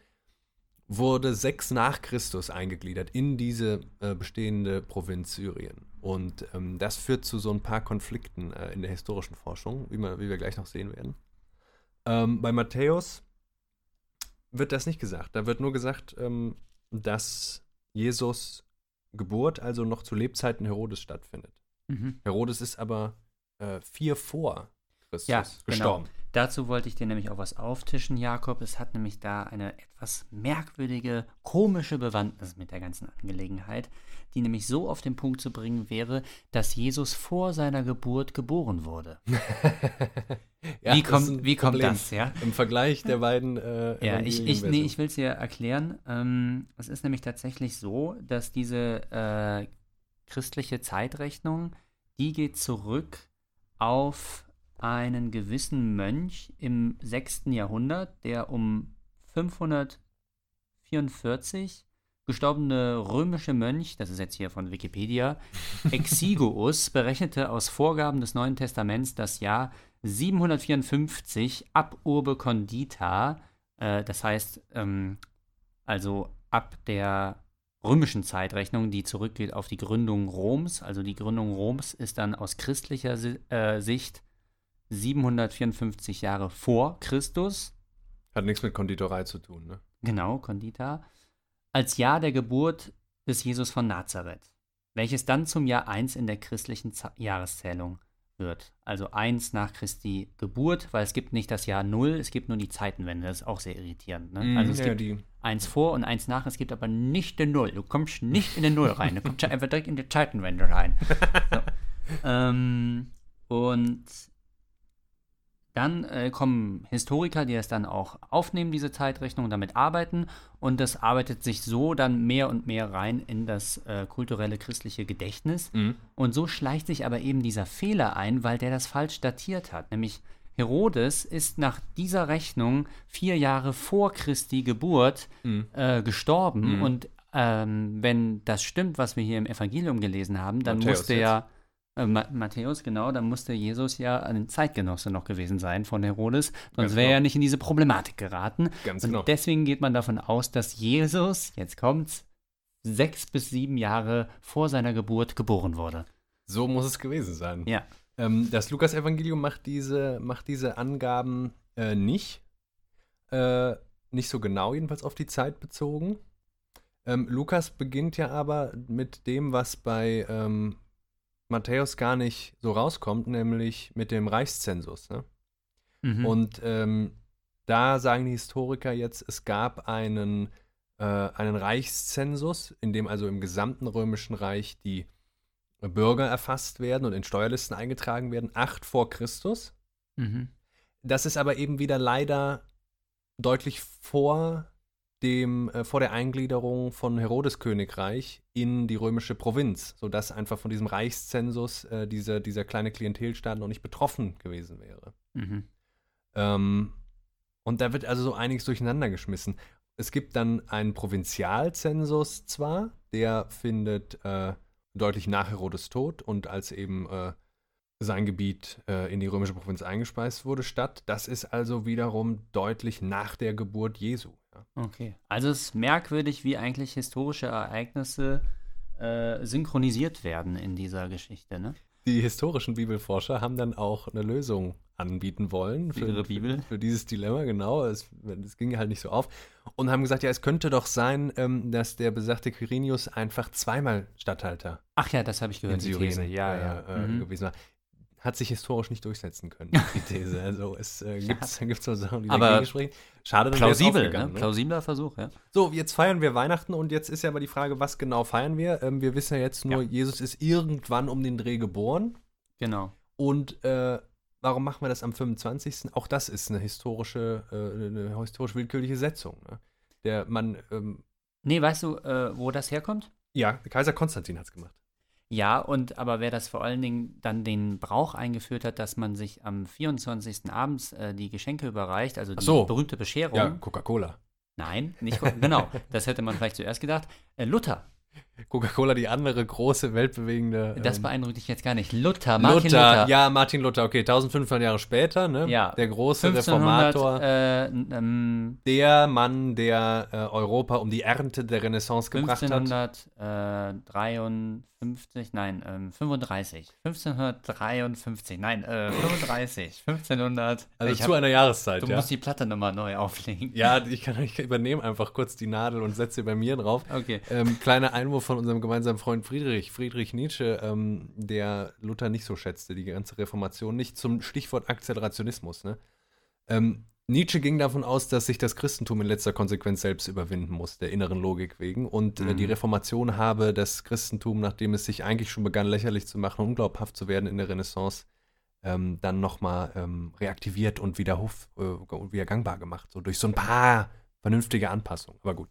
wurde sechs nach Christus eingegliedert in diese äh, bestehende Provinz Syrien. Und ähm, das führt zu so ein paar Konflikten äh, in der historischen Forschung, wie, man, wie wir gleich noch sehen werden. Ähm, bei Matthäus wird das nicht gesagt. Da wird nur gesagt, ähm, dass Jesus Geburt also noch zu Lebzeiten Herodes stattfindet. Mhm. Herodes ist aber äh, vier vor Christus Ja, genau. gestorben. Dazu wollte ich dir nämlich auch was auftischen, Jakob. Es hat nämlich da eine etwas merkwürdige, komische Bewandtnis mit der ganzen Angelegenheit, die nämlich so auf den Punkt zu bringen wäre, dass Jesus vor seiner Geburt geboren wurde. Ja, wie kommt, wie kommt das, ja? Im Vergleich der beiden äh, Ja, ich, ich, nee, ich will es dir erklären. Ähm, es ist nämlich tatsächlich so, dass diese äh, christliche Zeitrechnung, die geht zurück auf einen gewissen Mönch im 6. Jahrhundert, der um 544 gestorbene römische Mönch, das ist jetzt hier von Wikipedia, Exiguus, berechnete aus Vorgaben des Neuen Testaments das Jahr 754 ab Urbe Condita, äh, das heißt, ähm, also ab der römischen Zeitrechnung, die zurückgeht auf die Gründung Roms. Also die Gründung Roms ist dann aus christlicher äh, Sicht 754 Jahre vor Christus. Hat nichts mit Konditorei zu tun, ne? Genau, Condita. Als Jahr der Geburt des Jesus von Nazareth, welches dann zum Jahr 1 in der christlichen Z Jahreszählung wird. Also 1 nach Christi Geburt, weil es gibt nicht das Jahr 0, es gibt nur die Zeitenwende. Das ist auch sehr irritierend. Ne? Also es Mhm. ja, gibt die, eins vor und eins nach, es gibt aber nicht den Null. Du kommst nicht in den Null rein, du kommst einfach direkt in die Zeitenwende rein. So. ähm, und dann äh, kommen Historiker, die das dann auch aufnehmen, diese Zeitrechnung, und damit arbeiten. Und das arbeitet sich so dann mehr und mehr rein in das äh, kulturelle christliche Gedächtnis. Mhm. Und so schleicht sich aber eben dieser Fehler ein, weil der das falsch datiert hat. Nämlich Herodes ist nach dieser Rechnung vier Jahre vor Christi Geburt Mhm. äh, gestorben. Mhm. Und ähm, wenn das stimmt, was wir hier im Evangelium gelesen haben, dann Matthäus musste ja, äh, Ma Matthäus, genau, dann musste Jesus ja ein Zeitgenosse noch gewesen sein von Herodes, sonst wäre genau. er nicht in diese Problematik geraten. Ganz Und genau. deswegen geht man davon aus, dass Jesus, jetzt kommt's, sechs bis sieben Jahre vor seiner Geburt geboren wurde. So muss es gewesen sein. Ja. Ähm, das Lukas-Evangelium macht diese, macht diese Angaben äh, nicht. Äh, nicht so genau, jedenfalls auf die Zeit bezogen. Ähm, Lukas beginnt ja aber mit dem, was bei ähm, Matthäus gar nicht so rauskommt, nämlich mit dem Reichszensus. Ne? Mhm. Und ähm, da sagen die Historiker jetzt, es gab einen, äh, einen Reichszensus, in dem also im gesamten römischen Reich die Bürger erfasst werden und in Steuerlisten eingetragen werden, acht vor Christus. Mhm. Das ist aber eben wieder leider deutlich vor dem, äh, vor der Eingliederung von Herodes Königreich in die römische Provinz, sodass einfach von diesem Reichszensus äh, dieser, dieser kleine Klientelstaat noch nicht betroffen gewesen wäre. Mhm. Ähm, und da wird also so einiges durcheinander geschmissen. Es gibt dann einen Provinzialzensus zwar, der findet äh, deutlich nach Herodes Tod und als eben äh, sein Gebiet äh, in die römische Provinz eingespeist wurde, statt. Das ist also wiederum deutlich nach der Geburt Jesu. Ja. Okay. Also es ist merkwürdig, wie eigentlich historische Ereignisse äh, synchronisiert werden in dieser Geschichte, ne? Die historischen Bibelforscher haben dann auch eine Lösung anbieten wollen Für ihre Bibel? Für, für dieses Dilemma, genau. Es, es ging halt nicht so auf. Und haben gesagt, ja, es könnte doch sein, ähm, dass der besagte Quirinius einfach zweimal Statthalter Ach ja, das habe ich gehört, in die Syrien These. Ja, äh, ja. äh, Mhm. gewesen war. Hat sich historisch nicht durchsetzen können, die These. Also es äh, gibt so Sachen, die Aber dagegen sprechen. Schade, wär's Plausibel, ne? ne? Plausibler Versuch, ja. So, jetzt feiern wir Weihnachten und jetzt ist ja aber die Frage, was genau feiern wir? Ähm, wir wissen ja jetzt nur, Ja. Jesus ist irgendwann um den Dreh geboren. Genau. Und äh, warum machen wir das am 25.? Auch das ist eine historische, äh, eine historisch willkürliche Setzung. Ne? Der Mann, ähm, Nee, weißt du, äh, wo das herkommt? ja, Kaiser Konstantin hat es gemacht. Ja, und aber wer das vor allen Dingen dann den Brauch eingeführt hat, dass man sich am 24. abends äh, die Geschenke überreicht, also die so. berühmte Bescherung. Ja, Coca-Cola. Nein, nicht genau. Das hätte man vielleicht zuerst gedacht. Äh, Luther, Coca-Cola, die andere große, weltbewegende. das ähm, beeinruhigt dich jetzt gar nicht. Luther, Martin Luther, Luther. ja, Martin Luther, okay, 1500 Jahre später, ne? Ja. Der große 1500, Reformator. äh, ähm, der Mann, der äh, Europa um die Ernte der Renaissance gebracht hat. 1553, nein, ähm, 35. 1553, nein, äh, 35. 1500. Also ich zu hab, einer Jahreszeit, du ja. musst die Platte nochmal neu auflegen. Ja, ich kann ich übernehme einfach kurz die Nadel und setze sie bei mir drauf. Okay. Ähm, kleiner Einwurf von unserem gemeinsamen Freund Friedrich, Friedrich Nietzsche, ähm, der Luther nicht so schätzte, die ganze Reformation, nicht zum Stichwort Akzelerationismus. Ne? Ähm, Nietzsche ging davon aus, dass sich das Christentum in letzter Konsequenz selbst überwinden muss, der inneren Logik wegen. Und äh, Mhm. die Reformation habe das Christentum, nachdem es sich eigentlich schon begann, lächerlich zu machen, unglaubhaft zu werden in der Renaissance, ähm, dann nochmal ähm, reaktiviert und wieder, hof, äh, und wieder gangbar gemacht. So durch so ein paar vernünftige Anpassungen. Aber gut.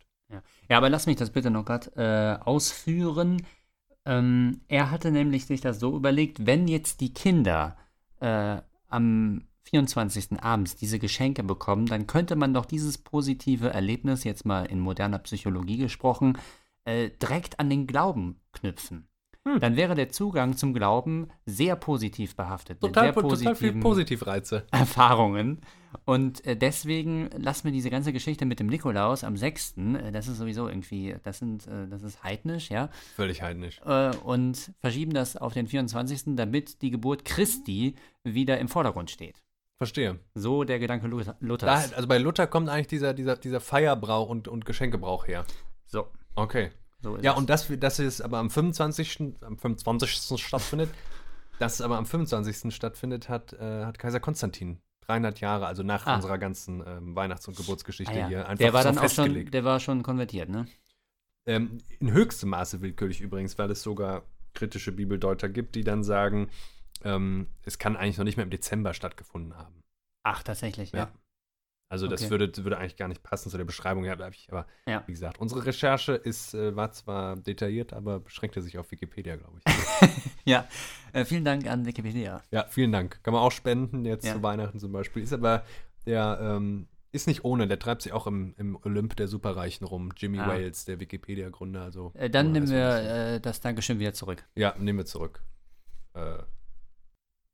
Ja, aber lass mich das bitte noch gerade äh, ausführen. Ähm, er hatte nämlich sich das so überlegt, wenn jetzt die Kinder äh, am 24. abends diese Geschenke bekommen, dann könnte man doch dieses positive Erlebnis, jetzt mal in moderner Psychologie gesprochen, äh, direkt an den Glauben knüpfen. Hm. Dann wäre der Zugang zum Glauben sehr positiv behaftet. Total, mit sehr po- total viel positiven Positivreize. Erfahrungen. Und äh, deswegen lassen wir diese ganze Geschichte mit dem Nikolaus am 6., äh, das ist sowieso irgendwie, das sind, äh, das ist heidnisch, ja, Völlig heidnisch. und verschieben das auf den 24., damit die Geburt Christi wieder im Vordergrund steht. Verstehe. So der Gedanke Lu- Da, Luthers. also bei Luther kommt eigentlich dieser, dieser, dieser Feierbrauch und, und Geschenkebrauch her. So, Okay. So Ja, es. und das, das ist aber am 25. am 25. stattfindet, dass es aber am 25. stattfindet, hat, äh, hat Kaiser Konstantin 300 Jahre, also nach Ah. unserer ganzen ähm, Weihnachts- und Geburtsgeschichte Ah, ja. hier, einfach der war so dann auch schon, festgelegt. der war schon konvertiert, ne? Ähm, in höchstem Maße willkürlich übrigens, weil es sogar kritische Bibeldeuter gibt, die dann sagen, ähm, es kann eigentlich noch nicht mehr im Dezember stattgefunden haben. Ach, tatsächlich, ja. Ja. Also das Okay. würde, würde eigentlich gar nicht passen zu der Beschreibung, ja, bleib ich. Aber Ja. wie gesagt, unsere Recherche ist, äh, war zwar detailliert, aber beschränkte sich auf Wikipedia, glaube ich. Ja, äh, vielen Dank an Wikipedia. ja, vielen Dank. Kann man auch spenden, jetzt Ja. zu Weihnachten zum Beispiel. Ist aber, der ähm, ist nicht ohne, der treibt sich auch im, im Olymp der Superreichen rum. Jimmy Ah. Wales, der Wikipedia-Gründer. Also, Äh, dann nehmen wir äh, das Dankeschön wieder zurück. Ja, nehmen wir zurück. Äh,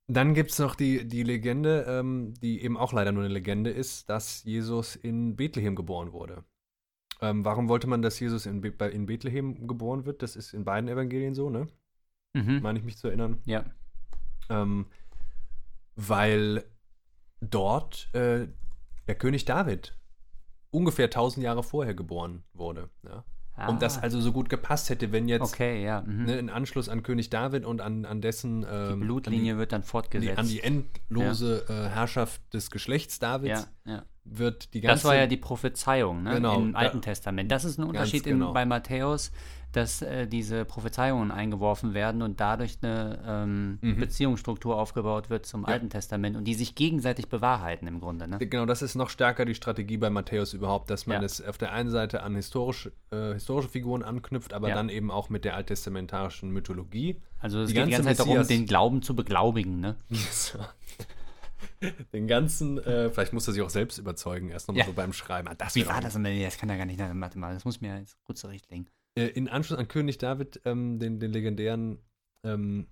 dann gibt es noch die, die Legende, ähm, die eben auch leider nur eine Legende ist, dass Jesus in Bethlehem geboren wurde. Ähm, warum wollte man, dass Jesus in, Be in Bethlehem geboren wird? Das ist in beiden Evangelien so, ne? Mhm. Meine ich mich zu erinnern. Ja. Ähm, weil dort äh, der König David ungefähr 1000 Jahre vorher geboren wurde. Ja? Und das Ah. also so gut gepasst hätte, wenn jetzt Okay, ja. Mhm. ne, in Anschluss an König David und an, an dessen die ähm, Blutlinie wird dann an die, fortgesetzt. nee, an die endlose äh, Herrschaft des Geschlechts Davids ja, ja. wird die ganze Das war ja die Prophezeiung ne? Genau, im Alten Testament. Das ist ein Unterschied in, genau. bei Matthäus, dass äh, diese Prophezeiungen eingeworfen werden und dadurch eine ähm, Mhm. Beziehungsstruktur aufgebaut wird zum Alten Testament und die sich gegenseitig bewahrheiten im Grunde. Ne? Genau, das ist noch stärker die Strategie bei Matthäus überhaupt, dass man Ja. es auf der einen Seite an historisch, äh, historische Figuren anknüpft, aber Ja. dann eben auch mit der alttestamentarischen Mythologie. Also es Die geht die ganze ganze Zeit darum, Messias- den Glauben zu beglaubigen. Ne? Den ganzen, äh, vielleicht muss er sich auch selbst überzeugen, erst nochmal Ja. so beim Schreiben. Ah, Wie war das denn? Das kann er gar nicht. Warte mal, das muss mir jetzt gut zurechtlegen. Äh, in Anschluss an König David, ähm, den, den legendären ähm,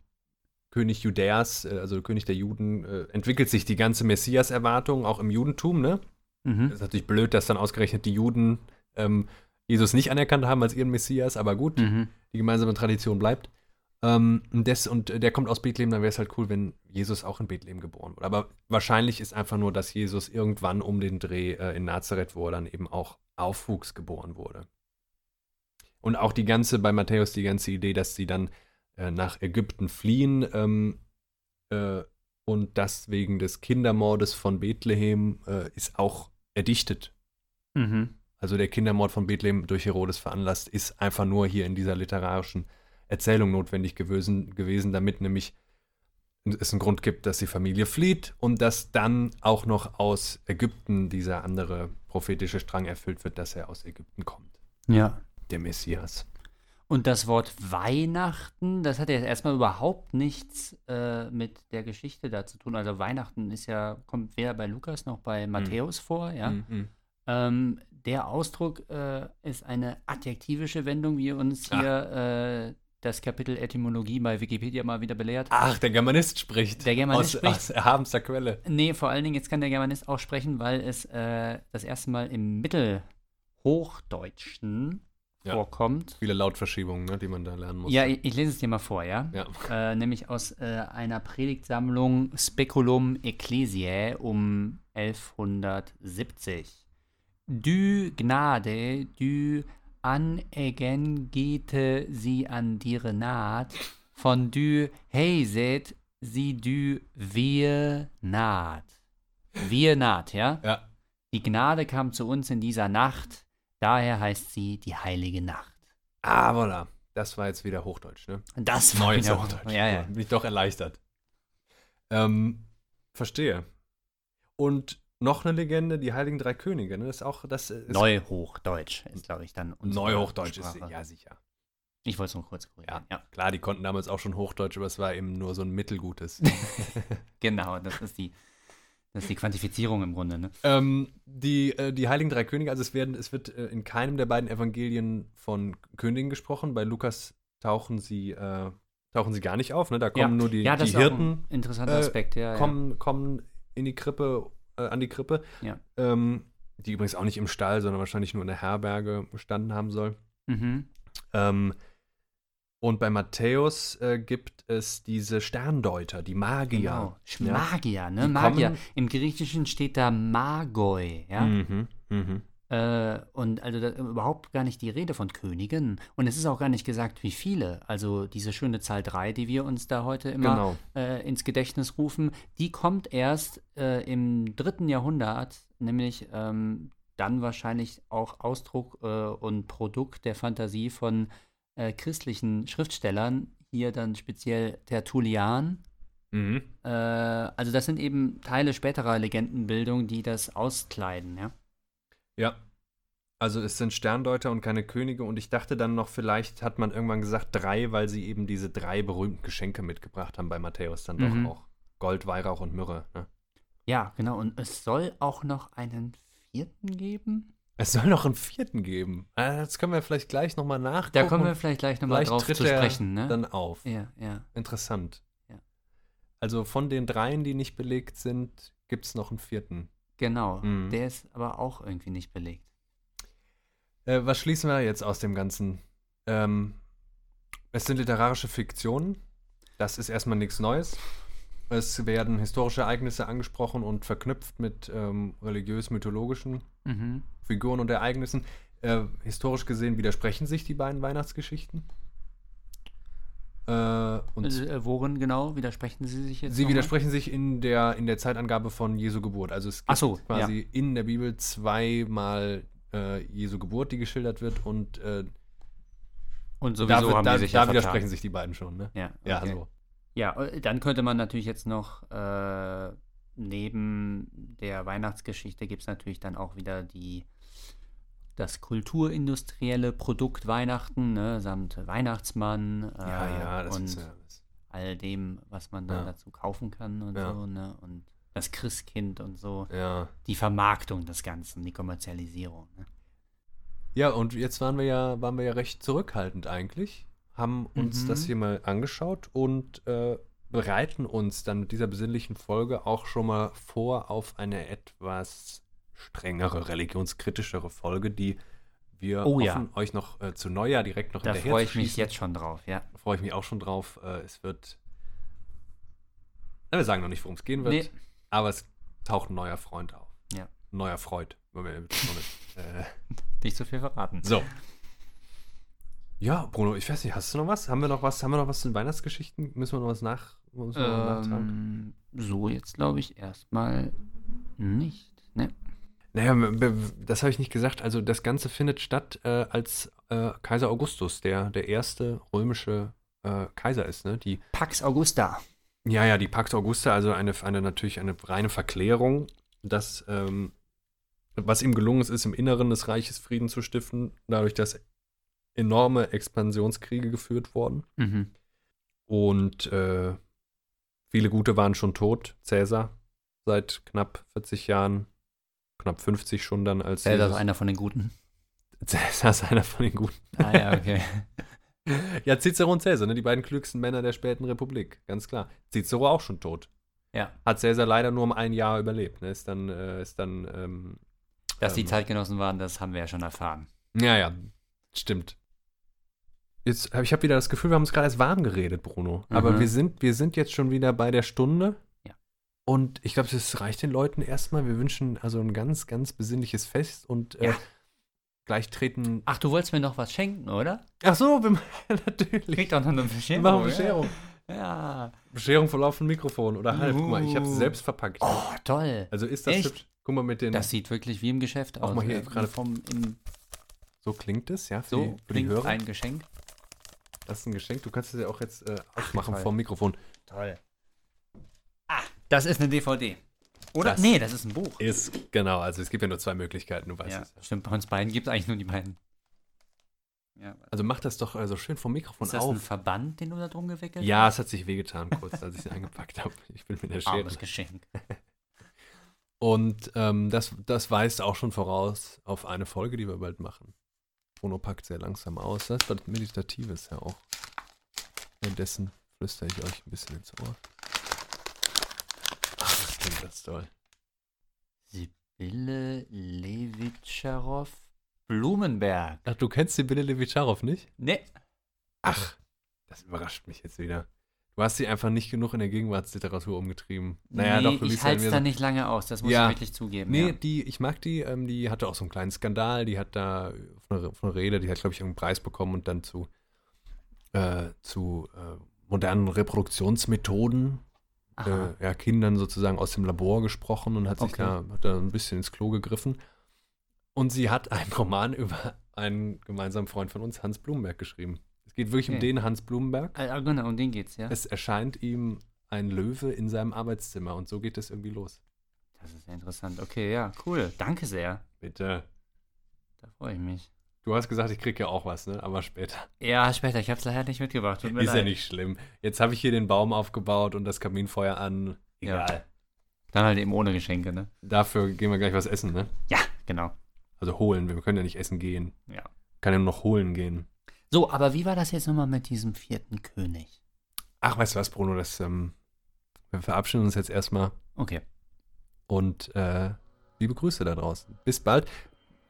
König Judäas, äh, also König der Juden, äh, entwickelt sich die ganze Messias-Erwartung auch im Judentum, ne? Mhm. ist natürlich blöd, dass dann ausgerechnet die Juden ähm, Jesus nicht anerkannt haben als ihren Messias, aber gut, Mhm. die gemeinsame Tradition bleibt. Ähm, und, des, und der kommt aus Bethlehem, dann wäre es halt cool, wenn Jesus auch in Bethlehem geboren wurde. Aber wahrscheinlich ist einfach nur, dass Jesus irgendwann um den Dreh äh, in Nazareth, wo er dann eben auch aufwuchs, geboren wurde. Und auch die ganze, bei Matthäus, die ganze Idee, dass sie dann äh, nach Ägypten fliehen ähm, äh, und das wegen des Kindermordes von Bethlehem äh, ist auch erdichtet. Mhm. Also der Kindermord von Bethlehem durch Herodes veranlasst, ist einfach nur hier in dieser literarischen Erzählung notwendig gewesen, gewesen damit nämlich es einen Grund gibt, dass die Familie flieht und dass dann auch noch aus Ägypten dieser andere prophetische Strang erfüllt wird, dass er aus Ägypten kommt. Ja. Der Messias. Und das Wort Weihnachten, das hat ja erstmal überhaupt nichts äh, mit der Geschichte da zu tun. Also Weihnachten ist ja, kommt weder bei Lukas noch bei Matthäus vor, ja. Mhm. Ähm, der Ausdruck äh, ist eine adjektivische Wendung, wie uns hier äh, das Kapitel Etymologie bei Wikipedia mal wieder belehrt. Ach, der Germanist spricht. Der Germanist aus, spricht. Aus erhabenster Quelle. Nee, vor allen Dingen, jetzt kann der Germanist auch sprechen, weil es äh, das erste Mal im Mittelhochdeutschen Ja. vorkommt. Viele Lautverschiebungen, ne, die man da lernen muss. Ja, ich, ich lese es dir mal vor, ja? ja. Äh, nämlich aus äh, einer Predigtsammlung Speculum Ecclesiae um 1170. Du Gnade, du anegengete sie an dire naht, von du heiset sie du wir naht. Wir naht, ja? ja. Die Gnade kam zu uns in dieser Nacht, daher heißt sie die heilige Nacht. Ah, voilà. Das war jetzt wieder Hochdeutsch, ne? Das war Neues wieder- Hochdeutsch. Ja, ja. Bin ich doch erleichtert. Ähm, verstehe. Und noch eine Legende, die Heiligen Drei Könige, ne? Das ist auch, das ist Neuhochdeutsch ist, glaube ich, dann unsere Neuhochdeutsch ist, Sprache. ja sicher. Ich wollte es nur kurz korrigieren. Ja. Klar, die konnten damals auch schon Hochdeutsch, aber es war eben nur so ein mittelgutes. genau, das ist die, das ist die Quantifizierung im Grunde. Ne? ähm, die, äh, die Heiligen Drei Könige, also es werden, es wird äh, in keinem der beiden Evangelien von Königen gesprochen. Bei Lukas tauchen sie, äh, tauchen sie gar nicht auf, ne? Da kommen ja. nur die, ja, das die ist auch Hirten. ein interessanter äh, Aspekt. Ja, kommen, kommen in die Krippe, äh, an die Krippe. Ja. Ähm, die übrigens auch nicht im Stall, sondern wahrscheinlich nur in der Herberge gestanden haben soll. Ja. Mhm. Ähm, und bei Matthäus äh, gibt es diese Sterndeuter, die Magier. Genau. Magier, ne? Die Magier. kommen- Im Griechischen steht da Magoi, ja. Mhm, mhm. Äh, und also da, überhaupt gar nicht die Rede von Königen. Und es ist auch gar nicht gesagt, wie viele. Also diese schöne Zahl 3, die wir uns da heute immer Genau. äh, ins Gedächtnis rufen, die kommt erst äh, im dritten Jahrhundert, nämlich ähm, dann wahrscheinlich auch Ausdruck äh, und Produkt der Fantasie von äh, christlichen Schriftstellern, hier dann speziell Tertullian. Mhm. Äh, also das sind eben Teile späterer Legendenbildung, die das auskleiden, ja. Ja. Also es sind Sterndeuter und keine Könige und ich dachte dann noch, vielleicht hat man irgendwann gesagt drei, weil sie eben diese drei berühmten Geschenke mitgebracht haben bei Matthäus dann Mhm. doch auch. Gold, Weihrauch und Myrrhe. Ne? Ja, genau. Und es soll auch noch einen vierten geben. Es soll noch einen vierten geben. Ah, Das können wir vielleicht gleich nochmal nachgucken. Da kommen wir vielleicht gleich nochmal drauf tritt zu sprechen, ne? dann auf. ja, ja. Interessant. Ja. Also von den dreien, die nicht belegt sind, gibt es noch einen vierten. Genau. Mhm. Der ist aber auch irgendwie nicht belegt. Äh, was schließen wir jetzt aus dem Ganzen? Ähm, es sind literarische Fiktionen. Das ist erstmal nichts Neues. Es werden historische Ereignisse angesprochen und verknüpft mit ähm, religiös-mythologischen Mhm. Figuren und Ereignissen. Äh, historisch gesehen widersprechen sich die beiden Weihnachtsgeschichten. Äh, und Äh, worin genau widersprechen Sie sich jetzt? sie widersprechen sich in der, in der Zeitangabe von Jesu Geburt. Also es gibt so, quasi in der Bibel zweimal äh, Jesu Geburt, die geschildert wird und äh, Und da, sowieso wird- haben da, die sich da ja widersprechen sich die beiden schon, ne? Ja, Ja, okay. so. Ja, äh, dann könnte man natürlich jetzt noch äh, neben der Weihnachtsgeschichte gibt es natürlich dann auch wieder die das kulturindustrielle Produkt Weihnachten, ne, samt Weihnachtsmann äh, Ja, ja, das und ja. All dem, was man dann dazu kaufen kann und so, ne? Und das Christkind und so. ja. Die Vermarktung des Ganzen, die Kommerzialisierung. Ne? Ja, und jetzt waren wir ja, waren wir ja recht zurückhaltend eigentlich, haben uns Mhm. das hier mal angeschaut und äh, bereiten uns dann mit dieser besinnlichen Folge auch schon mal vor auf eine etwas strengere, religionskritischere Folge, die wir Oh ja. hoffen, euch noch äh, zu Neujahr direkt noch Da hinterher freue ich mich jetzt schon drauf, ja. Da freue ich mich auch schon drauf. Äh, es wird. Wir sagen noch nicht, worum es gehen wird, Nee. aber es taucht ein neuer Freund auf. Ja. Neuer wir- äh, Nicht so viel verraten. so. Ja, Bruno, ich weiß nicht, hast du noch was? Haben wir noch was? Haben wir noch was zu den Weihnachtsgeschichten? Müssen wir noch was nach? Müssen wir noch nachtragen? Ähm, so jetzt glaube ich erstmal nicht. Ne? Naja, das habe ich nicht gesagt. Also das Ganze findet statt, äh, als äh, Kaiser Augustus, der der erste römische äh, Kaiser ist, ne? Die Pax Augusta. Ja, ja, die Pax Augusta, also eine, eine natürlich eine reine Verklärung, dass ähm, was ihm gelungen ist, ist im Inneren des Reiches Frieden zu stiften, dadurch, dass enorme Expansionskriege geführt wurden. Mhm. Und äh, viele Gute waren schon tot. Cäsar seit knapp 40 Jahren, knapp 50 schon dann als Zelda ist einer von den Guten. Cäsar ist einer von den Guten. Ah ja, okay. Ja, Cicero und Cäsar, ne, die beiden klügsten Männer der späten Republik, ganz klar. Cicero auch schon tot. ja. Hat Cäsar leider nur um ein Jahr überlebt. Ne? Ist dann, äh, ist dann, ähm, Dass die Ähm. Zeitgenossen waren, das haben wir ja schon erfahren. ja, ja, stimmt. Jetzt, hab- ich habe wieder das Gefühl, wir haben uns gerade erst warm geredet, Bruno. Aber Mhm. wir sind, wir sind jetzt schon wieder bei der Stunde. Ja. Und ich glaube, das reicht den Leuten erstmal. Wir wünschen also ein ganz, ganz besinnliches Fest und äh, Ja. gleich treten. Ach, du wolltest mir noch was schenken, oder? Ach so, wir, natürlich. Kriegt doch noch eine Wir Bescherung. machen Bescherung. Ja. Bescherung vor laufendem Mikrofon oder halb. Guck mal, ich habe es Uh. selbst verpackt. Oh, toll. Also ist das Echt? hübsch. Guck mal mit den. Das sieht wirklich wie im Geschäft Auch aus. mal hier äh, gerade- vom so klingt es, ja, so die, die klingt Hörer. ein Geschenk. Das ist ein Geschenk. Du kannst es ja auch jetzt äh, aufmachen toll. vom Mikrofon. Toll. Ah, das ist eine DVD. Oder? Das- nee, das ist ein Buch. Ist, genau, also es gibt ja nur zwei Möglichkeiten, du weißt Ja, es. stimmt. Bei uns beiden gibt es eigentlich nur die beiden. Ja, Also mach das doch also schön vom Mikrofon ist das ein auf. Verband, den du da drum gewickelt Ja, es hat sich wehgetan kurz, als ich es eingepackt habe. Ich bin mit der hast? Schere. Armes Geschenk. Und ähm, das, das weist auch schon voraus auf eine Folge, die wir bald machen. Bruno packt sehr langsam aus. Das ist was Meditatives ja auch. Währenddessen flüstere ich euch ein bisschen ins Ohr. Ach, das klingt das toll. Sibylle Levitscharow Blumenberg. Ach, du kennst die Bille Levitscharow nicht? Nee. Ach, das überrascht mich jetzt wieder. Du hast sie einfach nicht genug in der Gegenwartsliteratur umgetrieben. Naja, nee, doch, du ich halte es da nicht lange aus, das muss Ja. ich wirklich zugeben. Nee, ja. die, ich mag die, ähm, die hatte auch so einen kleinen Skandal, die hat da auf einer, auf einer Rede, die hat, glaube ich, irgendeinen Preis bekommen und dann zu, äh, zu äh, modernen Reproduktionsmethoden, äh, ja, Kindern sozusagen aus dem Labor gesprochen und hat sich Okay. da, hat da ein bisschen ins Klo gegriffen. Und sie hat einen Roman über einen gemeinsamen Freund von uns, Hans Blumenberg, geschrieben. Geht wirklich um Okay. den Hans Blumenberg. Ah, genau, um den geht's, ja. Es erscheint ihm ein Löwe in seinem Arbeitszimmer und so geht es irgendwie los. Das ist ja interessant. Okay, ja, cool. Danke sehr. Bitte. Da freue ich mich. Du hast gesagt, ich krieg ja auch was, ne? Aber später. Ja, später. Ich habe es leider nicht mitgebracht. Tut mir Ist leid. ja nicht schlimm. Jetzt habe ich hier den Baum aufgebaut und das Kaminfeuer an. Ja. Egal. Dann halt eben ohne Geschenke, ne? Dafür gehen wir gleich was essen, ne? Ja, genau. Also holen. Wir können ja nicht essen gehen. Ja. Kann ja nur noch holen gehen. So, aber wie war das jetzt nochmal mit diesem vierten König? Ach, weißt du was, Bruno? Das, ähm, wir verabschieden uns jetzt erstmal Okay. und äh, liebe Grüße da draußen. Bis bald.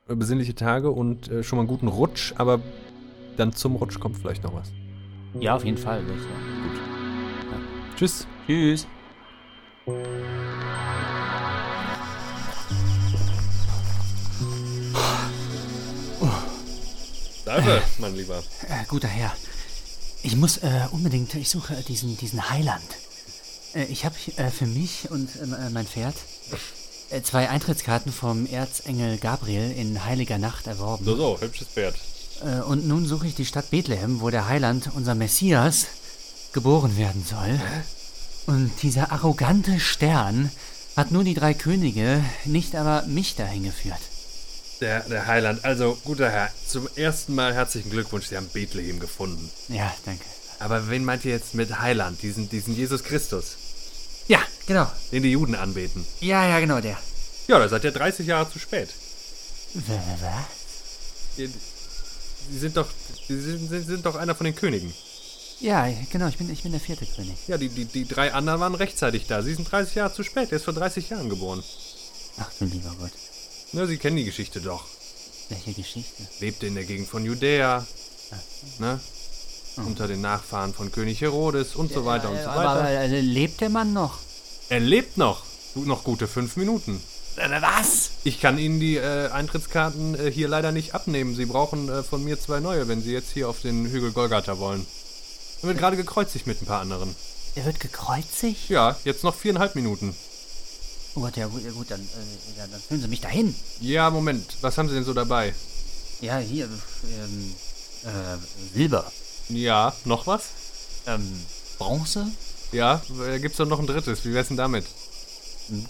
Besinnliche Tage und äh, schon mal einen guten Rutsch, aber dann zum Rutsch kommt vielleicht noch was. Ja, auf jeden Fall. ich sagen. Tschüss. Tschüss. Salve, mein Lieber. Äh, guter Herr. Ich muss äh, unbedingt, ich suche diesen, diesen Heiland. Äh, ich habe äh, für mich und äh, mein Pferd äh, zwei Eintrittskarten vom Erzengel Gabriel in heiliger Nacht erworben. So, so, hübsches Pferd. Äh, und nun suche ich die Stadt Bethlehem, wo der Heiland, unser Messias, geboren werden soll. Und dieser arrogante Stern hat nur die drei Könige, nicht aber mich dahin geführt. Der, der Heiland, also guter Herr, zum ersten Mal herzlichen Glückwunsch, Sie haben Bethlehem gefunden. Ja, danke. Aber wen meint ihr jetzt mit Heiland, diesen, diesen Jesus Christus, Ja, genau. den die Juden anbeten? Ja, ja, genau, der. Ja, da seid ihr 30 Jahre zu spät. Was? Ihr, Sie sind doch, Sie sind, sind, sind doch einer von den Königen. Ja, genau, ich bin, ich bin der vierte König. Ja, die, die, die drei anderen waren rechtzeitig da. Sie sind 30 Jahre zu spät. Er ist vor 30 Jahren geboren. Ach du lieber Gott. Ne, Sie kennen die Geschichte doch. Welche Geschichte? Lebte in der Gegend von Judäa. Ne? Unter den Nachfahren von König Herodes und so weiter und so Aber, weiter. aber äh, lebt der Mann noch? Er lebt noch. Noch gute fünf Minuten. Äh, Was? Ich kann Ihnen die äh, Eintrittskarten äh, hier leider nicht abnehmen. Sie brauchen äh, von mir zwei neue, wenn Sie jetzt hier auf den Hügel Golgatha wollen. Er wird gerade gekreuzigt mit ein paar anderen. Er wird gekreuzigt? Ja, jetzt noch viereinhalb Minuten. Oh Gott, ja gut, ja gut, dann, äh, ja, dann führen Sie mich dahin. Ja, Moment. Was haben Sie denn so dabei? Ja, hier, ähm, äh, Silber. Ja, noch was? Ähm, Bronze? Ja, äh, gibt's doch noch ein drittes. Wie wär's denn damit?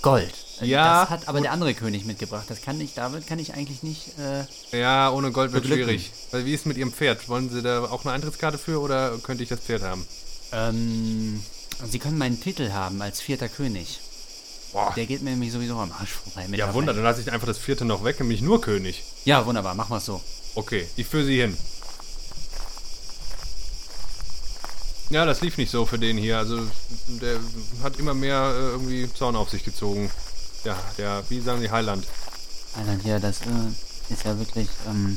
Gold. Äh, Ja, Das hat aber der andere König mitgebracht. Das kann ich, damit kann ich eigentlich nicht, äh, Ja, ohne Gold wird schwierig. Weil wie ist mit Ihrem Pferd? Wollen Sie da auch eine Eintrittskarte für oder könnte ich das Pferd haben? ähm, Sie können meinen Titel haben als vierter König. Boah. Der geht mir nämlich sowieso am Arsch vorbei. Ja. Wunder, dann lasse ich einfach das vierte noch weg, nämlich nur König. Ja, wunderbar, machen wir es so. Okay, ich führe Sie hin. Ja, das lief nicht so für den hier. Also, der hat immer mehr äh, irgendwie Zorn auf sich gezogen. Ja, der, wie sagen die Heiland? Heiland, ja, das äh, ist ja wirklich, ähm,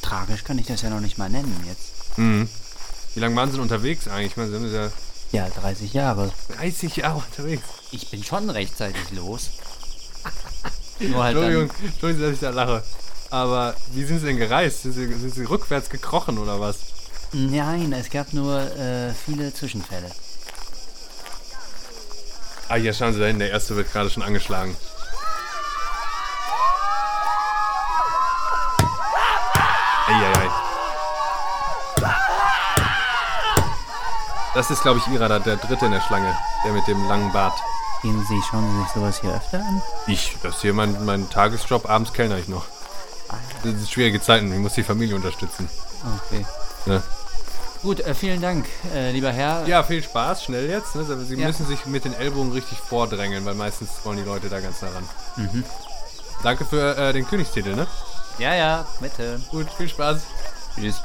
tragisch kann ich das ja noch nicht mal nennen jetzt. Mhm. Wie lange waren Sie denn unterwegs eigentlich? Ich meine, Sie sind ja Ja, 30 Jahre. 30 Jahre unterwegs. Ich bin schon rechtzeitig los. Nur halt Entschuldigung, dann, Entschuldigung, dass ich da lache. Aber wie sind Sie denn gereist? Sind Sie, sind Sie rückwärts gekrochen oder was? Nein, es gab nur äh, viele Zwischenfälle. Ah, hier schauen Sie dahin, der erste wird gerade schon angeschlagen. Das ist, glaube ich, Ira, der dritte in der Schlange. Der mit dem langen Bart. Gehen Sie, schauen Sie sich sowas hier öfter an? Ich, das ist hier mein, mein Tagesjob. Abends kellner ich noch. Das sind schwierige Zeiten. Ich muss die Familie unterstützen. Okay. Ne? Gut, äh, vielen Dank, äh, lieber Herr. Ja, viel Spaß. Schnell jetzt. Ne? Sie Ja. müssen sich mit den Ellbogen richtig vordrängeln, weil meistens wollen die Leute da ganz nah ran. Danke für äh, den Königstitel, ne? Ja, ja, bitte. Gut, viel Spaß. Tschüss.